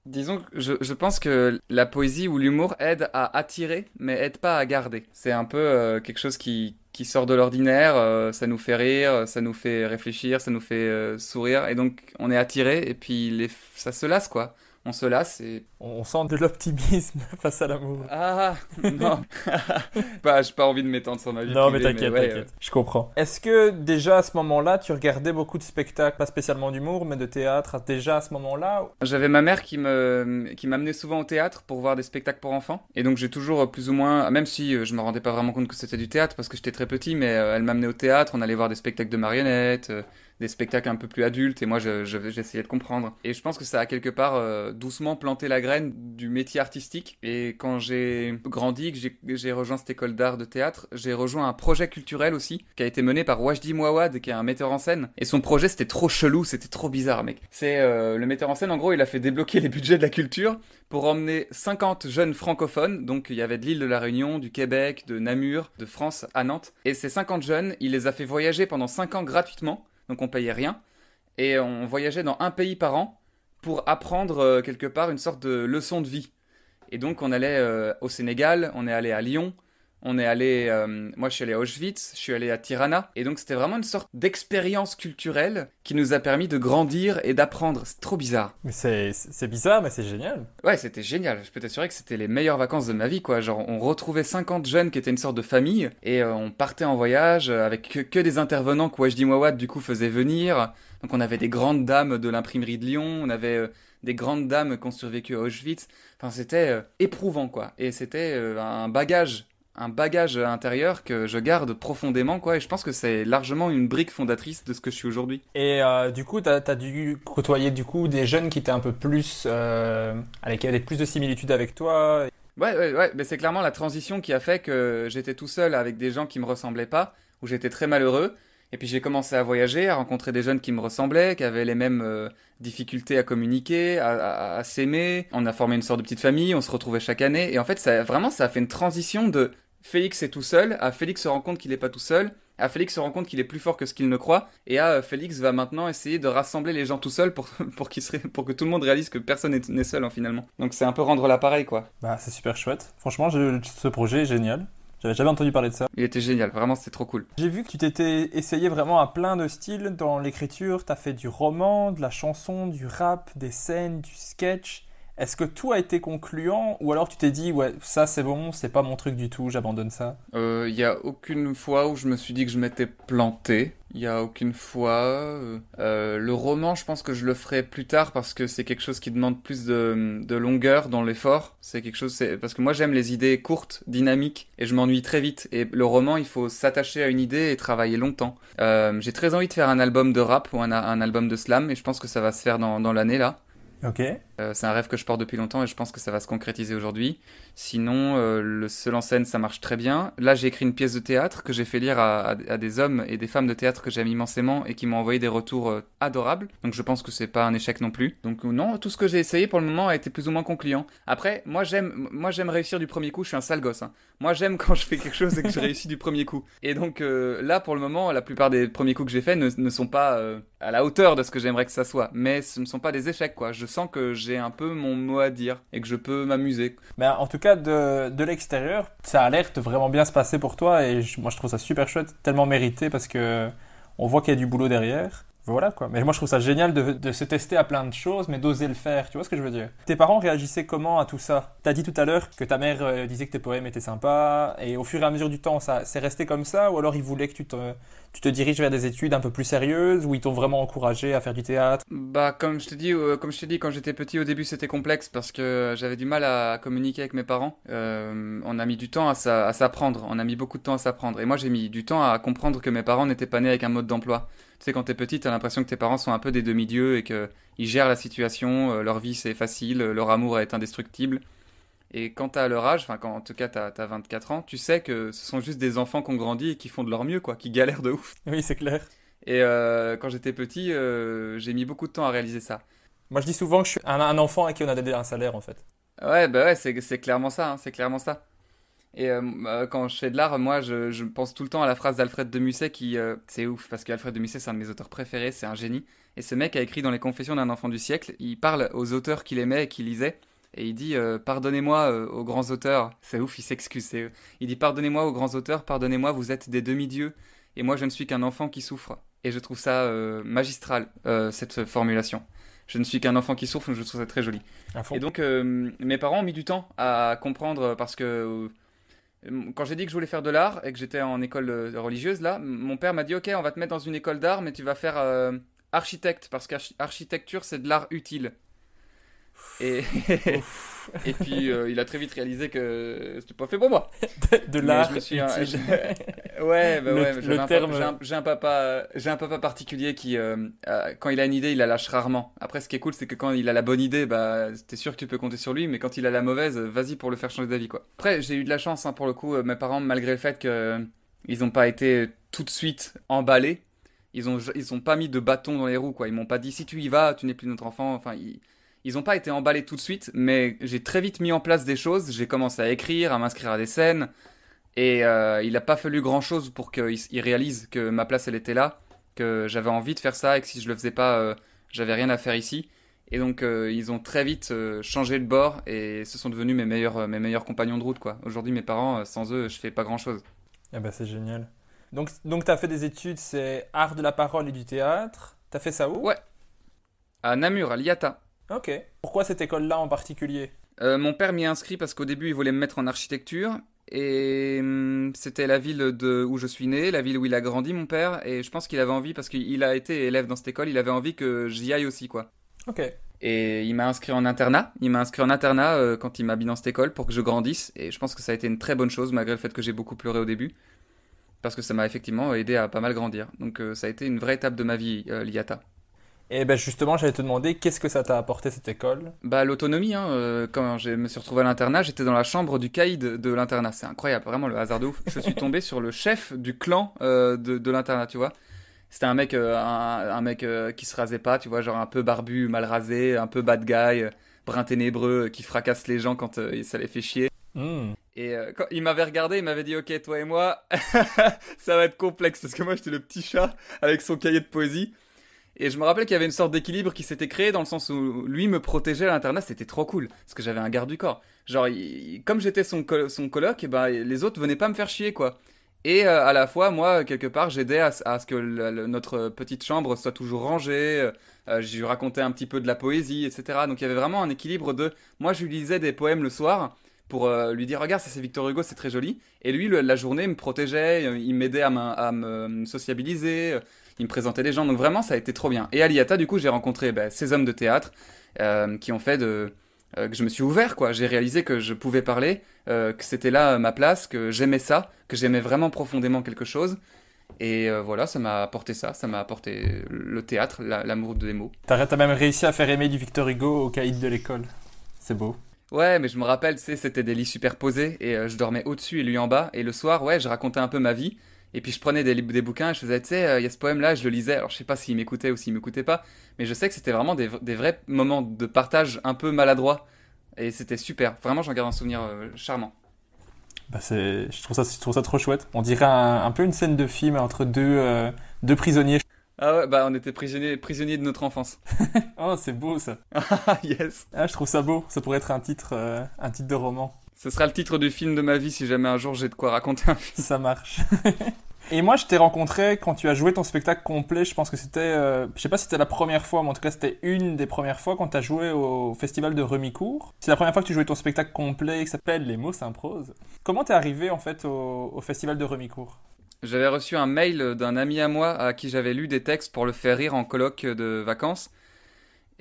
Speaker 2: Disons que je, je, pense que la poésie ou l'humour aide à attirer, mais aide pas à garder. C'est un peu euh, quelque chose qui, qui sort de l'ordinaire, euh, ça nous fait rire, ça nous fait réfléchir, ça nous fait euh, sourire, et donc on est attiré, et puis les, ça se lasse quoi on se lasse et...
Speaker 1: On sent de l'optimisme face à l'amour.
Speaker 2: Ah, non. bah, j'ai pas envie de m'étendre sur ma vie.
Speaker 1: Non, mais t'inquiète, t'inquiète. Euh. Je comprends. Est-ce que déjà à ce moment-là, tu regardais beaucoup de spectacles, pas spécialement d'humour, mais de théâtre, déjà à ce moment-là
Speaker 2: J'avais ma mère qui me qui m'amenait souvent au théâtre pour voir des spectacles pour enfants. Et donc j'ai toujours plus ou moins, même si euh, je me rendais pas vraiment compte que c'était du théâtre parce que j'étais très petit, mais euh, elle m'amenait au théâtre, on allait voir des spectacles de marionnettes des spectacles un peu plus adultes et moi j'essayais de comprendre. Et je pense que ça a quelque part euh, doucement planté la graine du métier artistique. Et quand j'ai grandi, que j'ai rejoint cette école d'art de théâtre, j'ai rejoint un projet culturel aussi qui a été mené par Wajdi Mouawad qui est un metteur en scène. Et son projet c'était trop chelou, c'était trop bizarre mec. C'est euh, le metteur en scène en gros il a fait débloquer les budgets de la culture pour emmener 50 jeunes francophones, donc il y avait de l'île de la Réunion, du Québec, de Namur, de France à Nantes. Et ces 50 jeunes, il les a fait voyager pendant 5 ans gratuitement donc on payait rien. Et on voyageait dans un pays par an pour apprendre euh, quelque part une sorte de leçon de vie. Et donc on allait euh, au Sénégal, on est allé à Lyon, On est allé, euh, moi je suis allé à Auschwitz, je suis allé à Tirana, et donc c'était vraiment une sorte d'expérience culturelle qui nous a permis de grandir et d'apprendre. C'est trop bizarre.
Speaker 1: Mais c'est bizarre, mais c'est génial.
Speaker 2: Ouais, c'était génial. Je peux t'assurer que c'était les meilleures vacances de ma vie, quoi. Genre, on retrouvait 50 jeunes qui étaient une sorte de famille, et euh, on partait en voyage avec que, des intervenants que Wajdi Mouawad du coup faisait venir. Donc on avait des grandes dames de l'imprimerie de Lyon, on avait euh, des grandes dames qui ont survécu à Auschwitz. Enfin, c'était éprouvant, quoi. Et c'était un bagage un bagage intérieur que je garde profondément, quoi, et je pense que c'est largement une brique fondatrice de ce que je suis aujourd'hui.
Speaker 1: Et euh, du coup, tu as, dû côtoyer du coup des jeunes qui étaient un peu plus, euh, avec qui avaient plus de similitudes avec toi.
Speaker 2: Ouais, ouais, ouais, mais c'est clairement la transition qui a fait que j'étais tout seul avec des gens qui me ressemblaient pas, où j'étais très malheureux, et puis j'ai commencé à voyager, à rencontrer des jeunes qui me ressemblaient, qui avaient les mêmes euh, difficultés à communiquer, à, s'aimer. On a formé une sorte de petite famille, on se retrouvait chaque année. Et en fait, ça, vraiment, ça a fait une transition de Félix est tout seul, à Félix se rend compte qu'il n'est pas tout seul, à Félix se rend compte qu'il est plus fort que ce qu'il ne croit, et à euh, Félix va maintenant essayer de rassembler les gens tout seul pour, que tout le monde réalise que personne n'est seul en finalement. Donc c'est un peu rendre l'appareil quoi.
Speaker 1: Bah c'est super chouette. Franchement, ce projet est génial. J'avais jamais entendu parler de ça.
Speaker 2: Il était génial, vraiment c'était trop cool.
Speaker 1: J'ai vu que tu t'étais essayé vraiment à plein de styles dans l'écriture. T'as fait du roman, de la chanson, du rap, des scènes, du sketch. Est-ce que tout a été concluant ou alors tu t'es dit ouais ça c'est bon c'est pas mon truc du tout j'abandonne ça?
Speaker 2: Il euh, y a aucune fois où je me suis dit que je m'étais planté. Il y a aucune fois. Euh, euh, le roman je pense que je le ferai plus tard parce que c'est quelque chose qui demande plus de, de longueur dans l'effort. C'est quelque chose c'est parce que moi j'aime les idées courtes, dynamiques et je m'ennuie très vite. Et le roman il faut s'attacher à une idée et travailler longtemps. J'ai très envie de faire un album de rap ou un, un, album de slam et je pense que ça va se faire dans, dans l'année là.
Speaker 1: Ok.
Speaker 2: Euh, c'est un rêve que je porte depuis longtemps et je pense que ça va se concrétiser aujourd'hui. Sinon, euh, le seul en scène, ça marche très bien. Là, j'ai écrit une pièce de théâtre que j'ai fait lire à, des hommes et des femmes de théâtre que j'aime immensément et qui m'ont envoyé des retours euh, adorables. Donc, je pense que c'est pas un échec non plus. Donc, non, tout ce que j'ai essayé pour le moment a été plus ou moins concluant. Après, moi, j'aime, moi, j'aime réussir du premier coup. Je suis un sale gosse. Hein. Moi, j'aime quand je fais quelque chose et que je réussis du premier coup. Et donc, là, pour le moment, la plupart des premiers coups que j'ai faits ne, ne, sont pas à la hauteur de ce que j'aimerais que ça soit. Mais ce ne sont pas des échecs, quoi. Je sens que j'ai un peu mon mot à dire et que je peux m'amuser.
Speaker 1: Mais en tout cas, de, de l'extérieur, ça a l'air de vraiment bien se passer pour toi et moi je trouve ça super chouette, tellement mérité parce que on voit qu'il y a du boulot derrière. Voilà quoi. Mais moi je trouve ça génial de, se tester à plein de choses, mais d'oser le faire. Tu vois ce que je veux dire? Tes parents réagissaient comment à tout ça? T'as dit tout à l'heure que ta mère euh, disait que tes poèmes étaient sympas, et au fur et à mesure du temps, ça c'est resté comme ça, ou alors ils voulaient que tu te, tu te diriges vers des études un peu plus sérieuses, ou ils t'ont vraiment encouragé à faire du théâtre?
Speaker 2: Bah comme je te dis, euh, comme je te dis, quand j'étais petit au début c'était complexe parce que j'avais du mal à communiquer avec mes parents. Euh, on a mis du temps à, à s'apprendre, on a mis beaucoup de temps à s'apprendre, et moi j'ai mis du temps à comprendre que mes parents n'étaient pas nés avec un mode d'emploi. Tu sais, quand t'es petit, t'as l'impression que tes parents sont un peu des demi-dieux et qu'ils gèrent la situation, euh, leur vie c'est facile, leur amour est indestructible. Et quand t'as leur âge, enfin, quand en tout cas t'as as 24 ans, tu sais que ce sont juste des enfants qui ont grandi et qui font de leur mieux, quoi, qui galèrent de ouf.
Speaker 1: Oui, c'est clair.
Speaker 2: Et euh, quand j'étais petit, euh, j'ai mis beaucoup de temps à réaliser ça.
Speaker 1: Moi, je dis souvent que je suis un, enfant à qui on a donné un salaire, en fait.
Speaker 2: Ouais, bah ouais, c'est clairement ça, hein, c'est clairement ça. Et euh, euh, quand je fais de l'art, moi, je, je, pense tout le temps à la phrase d'Alfred de Musset qui, euh, c'est ouf, parce qu'Alfred de Musset, c'est un de mes auteurs préférés, c'est un génie. Et ce mec a écrit dans les Confessions d'un enfant du siècle, il parle aux auteurs qu'il aimait et qu'il lisait, et il dit pardonnez-moi aux grands auteurs. C'est ouf, il s'excuse. Il dit pardonnez-moi aux grands auteurs, pardonnez-moi, vous êtes des demi-dieux, et moi je ne suis qu'un enfant qui souffre. Et je trouve ça magistral cette formulation. Je ne suis qu'un enfant qui souffre, je trouve ça très joli. Et donc mes parents ont mis du temps à comprendre parce que quand j'ai dit que je voulais faire de l'art et que j'étais en école euh, religieuse, là, mon père m'a dit Ok, on va te mettre dans une école d'art, mais tu vas faire euh, architecte, parce qu'architecture, c'est de l'art utile. Et, et puis euh, il a très vite réalisé que c'était pas fait pour moi.
Speaker 1: De, l'art.
Speaker 2: ouais, bah ouais. J'ai un, terme... un, papa, j'ai un papa particulier qui, euh, quand il a une idée, il la lâche rarement. Après, ce qui est cool, c'est que quand il a la bonne idée, bah, t'es sûr que tu peux compter sur lui, mais quand il a la mauvaise, vas-y pour le faire changer d'avis, quoi. Après, j'ai eu de la chance, hein, pour le coup, euh, mes parents, malgré le fait que ils n'ont pas été tout de suite emballés. Ils ont, ils ont pas mis de bâton dans les roues, quoi. Ils m'ont pas dit si tu y vas, tu n'es plus notre enfant. Enfin, ils, ils n'ont pas été emballés tout de suite, mais j'ai très vite mis en place des choses. J'ai commencé à écrire, à m'inscrire à des scènes. Et euh, il n'a pas fallu grand chose pour qu'ils réalisent que ma place, elle était là, que j'avais envie de faire ça et que si je le faisais pas, euh, j'avais rien à faire ici. Et donc ils ont très vite changé de bord et ce sont devenus mes meilleurs, mes meilleurs compagnons de route. quoi. Aujourd'hui mes parents, sans eux, je fais pas grand-chose.
Speaker 1: Eh ben c'est génial. Donc, donc tu as fait des études, c'est art de la parole et du théâtre. Tu as fait ça où?
Speaker 2: Ouais. À Namur, à l'IATA.
Speaker 1: Ok. Pourquoi cette école-là en particulier?
Speaker 2: Mon père m'y a inscrit parce qu'au début il voulait me mettre en architecture et hum, c'était la ville de, où je suis né, la ville où il a grandi, mon père. Et je pense qu'il avait envie, parce qu'il a été élève dans cette école, il avait envie que j'y aille aussi, quoi.
Speaker 1: Ok.
Speaker 2: Et il m'a inscrit en internat. Il m'a inscrit en internat euh, quand il m'a mis dans cette école pour que je grandisse. Et je pense que ça a été une très bonne chose, malgré le fait que j'ai beaucoup pleuré au début. Parce que ça m'a effectivement aidé à pas mal grandir. Donc euh, ça a été une vraie étape de ma vie, euh, l'IATA.
Speaker 1: Et ben justement, j'allais te demander, qu'est-ce que ça t'a apporté cette école?
Speaker 2: Bah l'autonomie, hein, euh, quand je me suis retrouvé à l'internat, j'étais dans la chambre du caïd de, l'internat. C'est incroyable, vraiment le hasard de ouf. Je suis tombé sur le chef du clan euh, de, de l'internat, tu vois. C'était un mec, euh, un, mec qui se rasait pas, tu vois, genre un peu barbu, mal rasé, un peu bad guy, brun ténébreux, qui fracasse les gens quand ça les fait chier. Hmm. Et quand il m'avait regardé, il m'avait dit Ok, toi et moi, ça va être complexe parce que moi j'étais le petit chat avec son cahier de poésie. Et je me rappelle qu'il y avait une sorte d'équilibre qui s'était créé dans le sens où lui me protégeait à l'internat, c'était trop cool, parce que j'avais un garde du corps. Genre, comme j'étais son, son coloc, et ben, les autres venaient pas me faire chier, quoi. Et euh, à la fois, moi, quelque part, j'aidais à, ce que notre petite chambre soit toujours rangée. Euh, je lui racontais un petit peu de la poésie, etc. Donc il y avait vraiment un équilibre de... Moi, je lui lisais des poèmes le soir pour euh, lui dire, regarde, ça c'est Victor Hugo, c'est très joli. Et lui, la journée, me protégeait, il m'aidait à, à, me sociabiliser il me présentait des gens. Donc vraiment, ça a été trop bien. Et à l'IATA, du coup, j'ai rencontré bah, ces hommes de théâtre euh, qui ont fait de, euh, que je me suis ouvert, quoi. J'ai réalisé que je pouvais parler, euh, que c'était là ma place, que j'aimais ça, que j'aimais vraiment profondément quelque chose. Et voilà, ça m'a apporté ça, ça m'a apporté le théâtre, l'amour des mots.
Speaker 1: T'as même réussi à faire aimer du Victor Hugo au caïd de l'école. C'est beau.
Speaker 2: Ouais, mais je me rappelle, tu sais, c'était des lits superposés et je dormais au-dessus et lui en bas. Et le soir, ouais, je racontais un peu ma vie. Et puis je prenais des, des bouquins et je faisais, tu sais, euh, il y a ce poème-là, je le lisais. Alors je sais pas s'il m'écoutait ou s'il m'écoutait pas, mais je sais que c'était vraiment des, des, vrais moments de partage un peu maladroit. Et c'était super. Vraiment, j'en garde un souvenir euh, charmant.
Speaker 1: Bah je, trouve ça, je trouve ça trop chouette. On dirait un, peu une scène de film entre deux, euh, deux prisonniers.
Speaker 2: Ah ouais, bah on était prisonniers, prisonniers de notre enfance.
Speaker 1: oh, c'est beau ça.
Speaker 2: Ah, yes.
Speaker 1: Ah, je trouve ça beau. Ça pourrait être un titre, un titre de roman.
Speaker 2: Ce sera le titre du film de ma vie si jamais un jour j'ai de quoi raconter un film.
Speaker 1: Ça marche. Et moi, je t'ai rencontré quand tu as joué ton spectacle complet. Je pense que c'était, euh, je sais pas si c'était la première fois, mais en tout cas, c'était une des premières fois quand tu as joué au festival de Remicourt. C'est la première fois que tu jouais ton spectacle complet qui s'appelle Les mots s'improsent. Comment t'es arrivé en fait au, festival de Remicourt?
Speaker 2: J'avais reçu un mail d'un ami à moi à qui j'avais lu des textes pour le faire rire en colloque de vacances.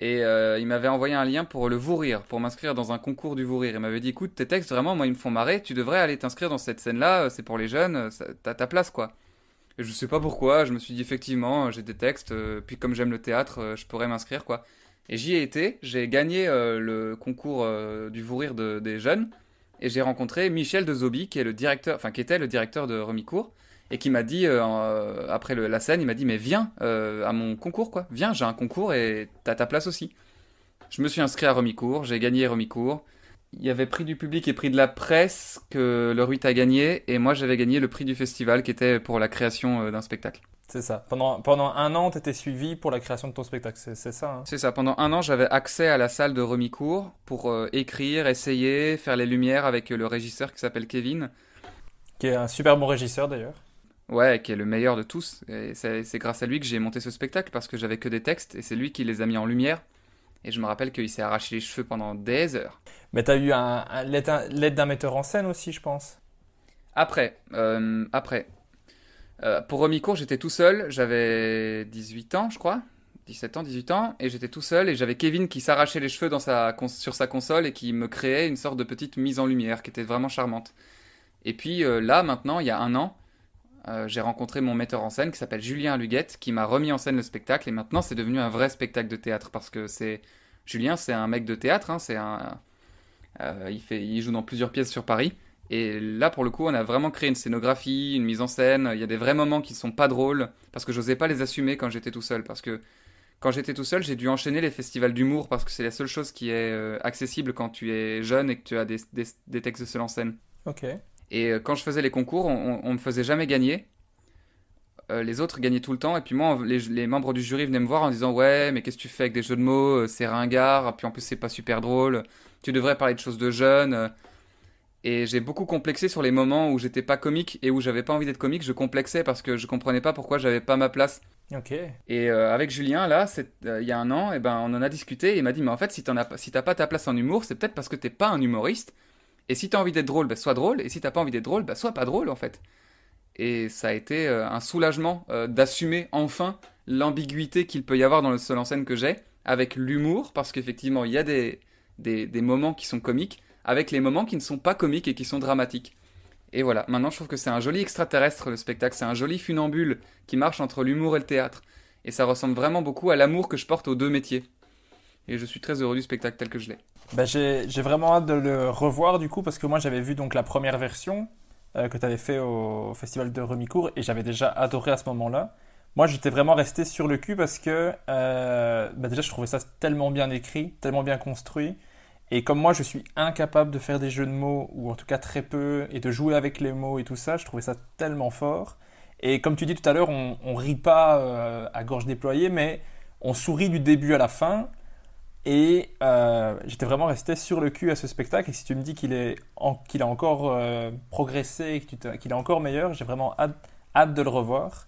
Speaker 2: Et euh, il m'avait envoyé un lien pour le vous rire, pour m'inscrire dans un concours du vous rire. Il m'avait dit écoute, tes textes vraiment, moi, ils me font marrer, tu devrais aller t'inscrire dans cette scène-là, c'est pour les jeunes, t'as ta place, quoi. Et je sais pas pourquoi, je me suis dit effectivement, j'ai des textes, euh, puis comme j'aime le théâtre, euh, je pourrais m'inscrire, quoi. Et j'y ai été, j'ai gagné le concours du vous rire des jeunes, et j'ai rencontré Michel de Zobi, qui est le directeur, enfin qui était le directeur de Remicourt et qui m'a dit, euh, euh, après la scène, il m'a dit, mais viens euh, à mon concours, quoi. Viens, j'ai un concours et t'as ta place aussi. Je me suis inscrit à Remicourt, j'ai gagné Remicourt. Il y avait prix du public et prix de la presse que le RUIT a gagné, et moi j'avais gagné le prix du festival qui était pour la création d'un spectacle.
Speaker 1: C'est ça. Pendant, pendant un an, tu étais suivi pour la création de ton spectacle, c'est ça hein
Speaker 2: C'est ça. Pendant un an, j'avais accès à la salle de Remicourt pour écrire, essayer, faire les lumières avec le régisseur qui s'appelle Kevin.
Speaker 1: Qui est un super bon régisseur d'ailleurs.
Speaker 2: Ouais, qui est le meilleur de tous. Et c'est grâce à lui que j'ai monté ce spectacle parce que j'avais que des textes et c'est lui qui les a mis en lumière. Et je me rappelle qu'il s'est arraché les cheveux pendant des heures.
Speaker 1: Mais t'as eu un, l'aide d'un metteur en scène aussi, je pense.
Speaker 2: Après, euh, après. Euh, pour Remicourt, j'étais tout seul. J'avais 18 ans, je crois. 17 ans, 18 ans. Et j'étais tout seul. Et j'avais Kevin qui s'arrachait les cheveux dans sa, sur sa console et qui me créait une sorte de petite mise en lumière qui était vraiment charmante. Et puis euh, là, maintenant, il y a un an, euh, j'ai rencontré mon metteur en scène qui s'appelle Julien Luguette, qui m'a remis en scène le spectacle et maintenant c'est devenu un vrai spectacle de théâtre parce que c'est Julien, c'est un mec de théâtre, hein, c'est un, euh, il fait, il joue dans plusieurs pièces sur Paris et là pour le coup on a vraiment créé une scénographie, une mise en scène. Il y a des vrais moments qui sont pas drôles parce que j'osais pas les assumer quand j'étais tout seul parce que quand j'étais tout seul, j'ai dû enchaîner les festivals d'humour parce que c'est la seule chose qui est euh, accessible quand tu es jeune et que tu as des, des, des textes de seul en scène.
Speaker 1: Ok.
Speaker 2: Et euh, quand je faisais les concours, on, ne me faisait jamais gagner. euh, les autres gagnaient tout le temps. Et puis moi, les, membres du jury venaient me voir en disant Ouais, mais qu'est-ce que tu fais avec des jeux de mots euh, C'est ringard. Puis en plus, c'est pas super drôle. Tu devrais parler de choses de jeunes. Et j'ai beaucoup complexé sur les moments où j'étais pas comique et où j'avais pas envie d'être comique. Je complexais parce que je comprenais pas pourquoi j'avais pas ma place.
Speaker 1: Ok.
Speaker 2: Et avec Julien, là, il y a un an, et ben, on en a discuté. Et il m'a dit Mais en fait, si t'as si pas ta place en humour, c'est peut-être parce que t'es pas un humoriste. Et si t'as envie d'être drôle, ben, sois drôle. Et si t'as pas envie d'être drôle, ben, sois pas drôle en fait. Et ça a été euh, un soulagement euh, d'assumer enfin l'ambiguïté qu'il peut y avoir dans le seul en scène que j'ai, avec l'humour, parce qu'effectivement, il y a des, moments qui sont comiques, avec les moments qui ne sont pas comiques et qui sont dramatiques. Et voilà, maintenant je trouve que c'est un joli extraterrestre le spectacle, c'est un joli funambule qui marche entre l'humour et le théâtre. Et ça ressemble vraiment beaucoup à l'amour que je porte aux deux métiers. Et je suis très heureux du spectacle tel que je l'ai.
Speaker 1: Bah, j'ai vraiment hâte de le revoir du coup, parce que moi j'avais vu donc la première version, euh, que tu avais fait au Festival de Remicourt et j'avais déjà adoré à ce moment-là. Moi, j'étais vraiment resté sur le cul parce que euh, bah déjà, je trouvais ça tellement bien écrit, tellement bien construit. Et comme moi, je suis incapable de faire des jeux de mots, ou en tout cas très peu, et de jouer avec les mots et tout ça, je trouvais ça tellement fort. Et comme tu dis tout à l'heure, on, on rit pas euh, à gorge déployée, mais on sourit du début à la fin. Et euh, j'étais vraiment resté sur le cul à ce spectacle. Et si tu me dis qu'il qu'il a encore euh, progressé, qu'il est encore meilleur, j'ai vraiment hâte, de le revoir.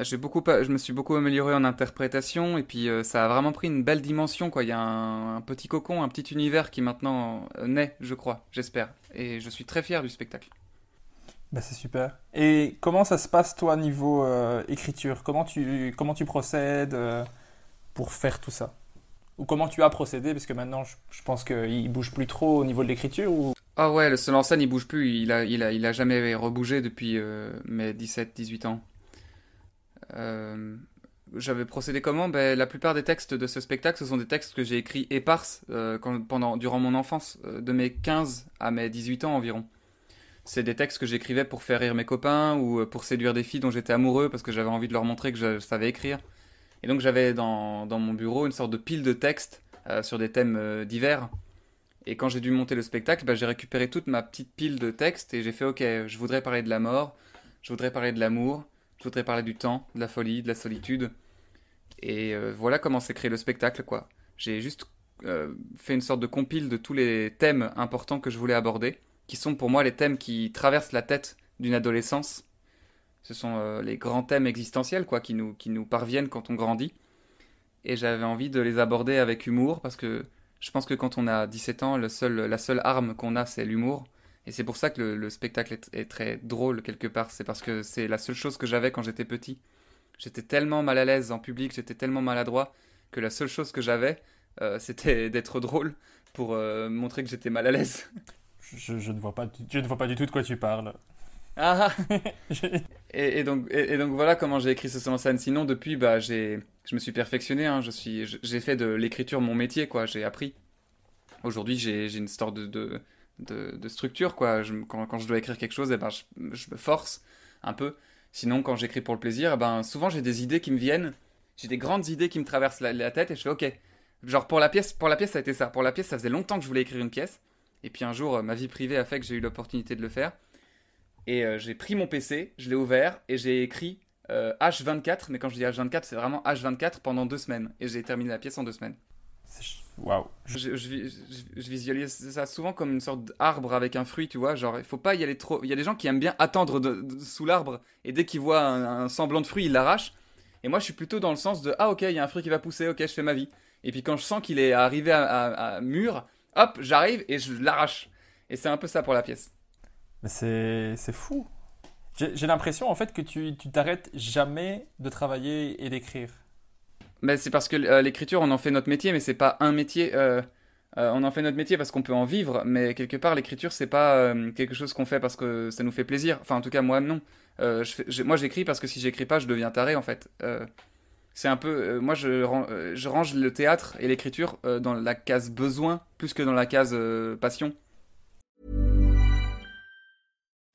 Speaker 2: J'ai beaucoup, je me suis beaucoup amélioré en interprétation et puis euh, ça a vraiment pris une belle dimension. Quoi. Il y a un, petit cocon, un petit univers qui maintenant naît, je crois, j'espère. Et je suis très fier du spectacle.
Speaker 1: Bah, c'est super. Et comment ça se passe toi niveau écriture? Comment tu, comment tu procèdes pour faire tout ça? Ou comment tu as procédé Parce que maintenant, je, pense qu'il bouge plus trop au niveau de l'écriture ou...
Speaker 2: Ah ouais, le seul en scène, il bouge plus. Il a, jamais rebougé depuis euh, mes 17-18 ans. Euh, j'avais procédé comment? Ben, La plupart des textes de ce spectacle, ce sont des textes que j'ai écrits éparses euh, pendant, durant mon enfance, de mes 15 à mes 18 ans environ. C'est des textes que j'écrivais pour faire rire mes copains ou pour séduire des filles dont j'étais amoureux parce que j'avais envie de leur montrer que je savais écrire. Et donc j'avais dans, mon bureau une sorte de pile de textes euh, sur des thèmes euh, divers. Et quand j'ai dû monter le spectacle, bah, j'ai récupéré toute ma petite pile de textes et j'ai fait ok, je voudrais parler de la mort, je voudrais parler de l'amour, je voudrais parler du temps, de la folie, de la solitude. Et euh, voilà comment s'est créé le spectacle, quoi. J'ai juste fait une sorte de compile de tous les thèmes importants que je voulais aborder, qui sont pour moi les thèmes qui traversent la tête d'une adolescence ce sont euh, les grands thèmes existentiels quoi, qui, nous, qui nous parviennent quand on grandit. Et j'avais envie de les aborder avec humour parce que je pense que quand on a 17 ans, le seul, la seule arme qu'on a, c'est l'humour. Et c'est pour ça que le, spectacle est, très drôle quelque part. C'est parce que c'est la seule chose que j'avais quand j'étais petit. J'étais tellement mal à l'aise en public, j'étais tellement maladroit que la seule chose que j'avais, euh, c'était d'être drôle pour euh, montrer que j'étais mal à l'aise.
Speaker 1: Je, je, ne vois pas, je ne vois pas du tout de quoi tu parles.
Speaker 2: Ah, et, donc, et, donc voilà comment j'ai écrit ce en scène. Sinon, depuis, bah, j'ai, je me suis perfectionné. Hein. J'ai fait de l'écriture mon métier, quoi. J'ai appris. Aujourd'hui, j'ai, une sorte de, de, structure, quand, je dois écrire quelque chose, eh ben, je, me force un peu. Sinon, quand j'écris pour le plaisir, eh ben, souvent j'ai des idées qui me viennent. J'ai des grandes idées qui me traversent la, tête et je fais OK. Genre pour la pièce, pour la pièce, ça a été ça. Pour la pièce, ça faisait longtemps que je voulais écrire une pièce. Et puis un jour, ma vie privée a fait que j'ai eu l'opportunité de le faire. Et euh, j'ai pris mon PC, je l'ai ouvert et j'ai écrit H24. Euh, mais quand je dis H24, c'est vraiment H24 pendant deux semaines. Et j'ai terminé la pièce en deux semaines.
Speaker 1: Waouh.
Speaker 2: Je, visualise ça souvent comme une sorte d'arbre avec un fruit, tu vois. Genre, il faut pas y aller trop. Il y a des gens qui aiment bien attendre sous l'arbre et dès qu'ils voient un, semblant de fruit, ils l'arrachent. Et moi, je suis plutôt dans le sens de Ah, ok, il y a un fruit qui va pousser, ok, je fais ma vie. Et puis quand je sens qu'il est arrivé à, à mûr, hop, j'arrive et je l'arrache. Et c'est un peu ça pour la pièce.
Speaker 1: Mais c'est fou. J'ai l'impression en fait que tu t'arrêtes jamais de travailler et d'écrire.
Speaker 2: Mais c'est parce que euh, l'écriture, on en fait notre métier, mais c'est pas un métier. Euh, euh, on en fait notre métier parce qu'on peut en vivre, mais quelque part, l'écriture, c'est pas quelque chose qu'on fait parce que ça nous fait plaisir. Enfin, en tout cas, moi, non. Moi, j'écris parce que si j'écris pas, je deviens taré, en fait. c'est un peu. moi, je, je range le théâtre et l'écriture dans la case besoin plus que dans la case passion.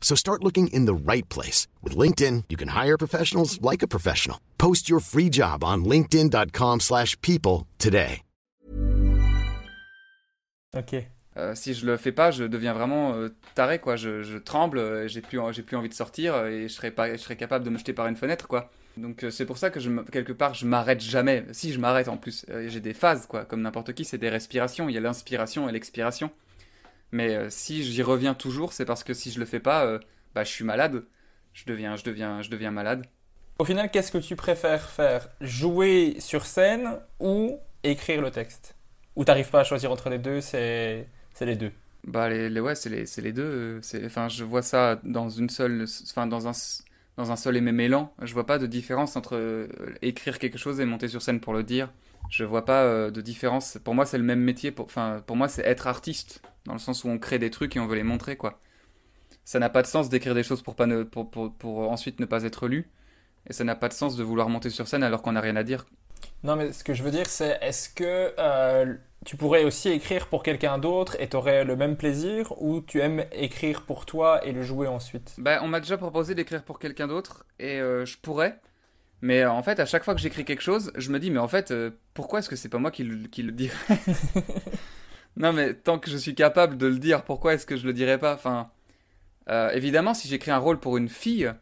Speaker 3: So start looking in the right place. With LinkedIn, you can hire professionals like a professional. Post your free job on linkedin.com slash people today.
Speaker 1: Ok.
Speaker 2: Euh, si je le fais pas, je deviens vraiment euh, taré, quoi. Je, je tremble, euh, j'ai plus, j'ai plus envie de sortir euh, et je serais, pas, je serais capable de me jeter par une fenêtre, quoi. Donc euh, c'est pour ça que je, quelque part, je m'arrête jamais. Si je m'arrête en plus, Euh, j'ai des phases, quoi. Comme n'importe qui, c'est des respirations. Il y a l'inspiration et l'expiration. Mais euh, si j'y reviens toujours, c'est parce que si je le fais pas, euh, bah je suis malade. Je deviens, je deviens, je deviens malade.
Speaker 1: Au final, qu'est-ce que tu préfères faire? Jouer sur scène ou écrire le texte? Ou t'arrives pas à choisir entre les deux, c'est c'est les deux?
Speaker 2: Bah les, les- ouais, c'est les, c'est les deux. euh, enfin, je vois ça dans une seule, enfin dans un, dans un seul et même élan. Je vois pas de différence entre euh, écrire quelque chose et monter sur scène pour le dire. Je vois pas euh, de différence. Pour moi, c'est le même métier. Pour, enfin, pour moi, c'est être artiste dans le sens où on crée des trucs et on veut les montrer, quoi. Ça n'a pas de sens d'écrire des choses pour pas ne, pour, pour, pour ensuite ne pas être lu. Et ça n'a pas de sens de vouloir monter sur scène alors qu'on n'a rien à dire.
Speaker 1: Non, mais ce que je veux dire, c'est est-ce que euh, tu pourrais aussi écrire pour quelqu'un d'autre et t'aurais le même plaisir ou tu aimes écrire pour toi et le jouer ensuite?
Speaker 2: Bah, on m'a déjà proposé d'écrire pour quelqu'un d'autre et euh, je pourrais. Mais euh, en fait, à chaque fois que j'écris quelque chose, je me dis, mais en fait, euh, pourquoi est-ce que c'est pas moi qui le, qui le dirais? Non, mais tant que je suis capable de le dire, pourquoi est-ce que je le dirais pas? Enfin, euh, évidemment, si j'écris un rôle pour une fille,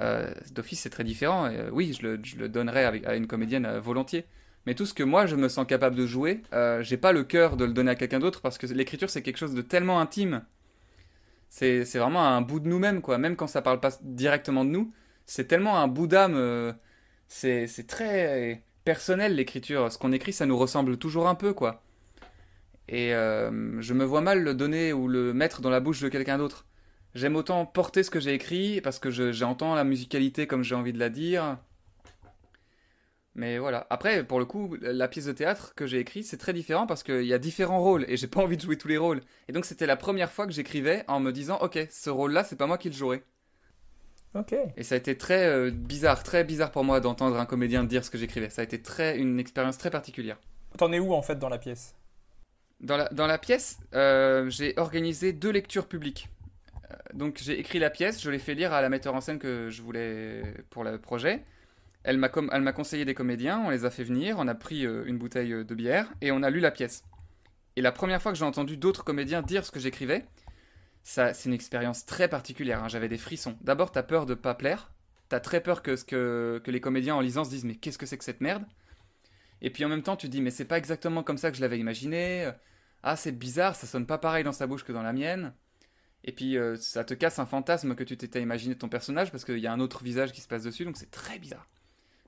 Speaker 2: euh, d'office c'est très différent. et, oui, je le, je le donnerais avec- à une comédienne volontiers. Mais tout ce que moi je me sens capable de jouer, j'ai pas le cœur de le donner à quelqu'un d'autre parce que l'écriture c'est quelque chose de tellement intime. C'est c'est vraiment un bout de nous-mêmes, quoi. Même quand ça parle pas directement de nous, c'est tellement un bout d'âme. C'est très personnel l'écriture. Ce qu'on écrit, ça nous ressemble toujours un peu, quoi. Et euh, je me vois mal le donner ou le mettre dans la bouche de quelqu'un d'autre. J'aime autant porter ce que j'ai écrit parce que je- j'entends la musicalité comme j'ai envie de la dire. Mais voilà. Après, pour le coup, la pièce de théâtre que j'ai écrite, c'est très différent parce qu'il y a différents rôles et j'ai pas envie de jouer tous les rôles. Et donc, c'était la première fois que j'écrivais en me disant, ok, ce rôle-là, c'est pas moi qui le jouerai.
Speaker 1: Ok.
Speaker 2: Et ça a été très euh, bizarre, très bizarre pour moi d'entendre un comédien dire ce que j'écrivais. Ça a été très, une expérience très particulière.
Speaker 1: T'en es où en fait dans la pièce?
Speaker 2: Dans la, dans la pièce, euh, j'ai organisé deux lectures publiques. Euh, donc j'ai écrit la pièce, je l'ai fait lire à la metteur en scène que je voulais pour le projet. Elle m'a com- elle m'a conseillé des comédiens, on les a fait venir, on a pris euh, une bouteille de bière et on a lu la pièce. Et la première fois que j'ai entendu d'autres comédiens dire ce que j'écrivais, ça c'est une expérience très particulière. hein, J'avais des frissons. D'abord t'as peur de pas plaire, t'as très peur que, ce que les comédiens en lisant se disent mais qu'est-ce que c'est que cette merde? Et puis en même temps tu te dis mais c'est pas exactement comme ça que je l'avais imaginé. Ah, c'est bizarre, ça sonne pas pareil dans sa bouche que dans la mienne. Et puis euh, ça te casse un fantasme que tu t'étais imaginé de ton personnage parce qu'il y a un autre visage qui se passe dessus, donc c'est très bizarre.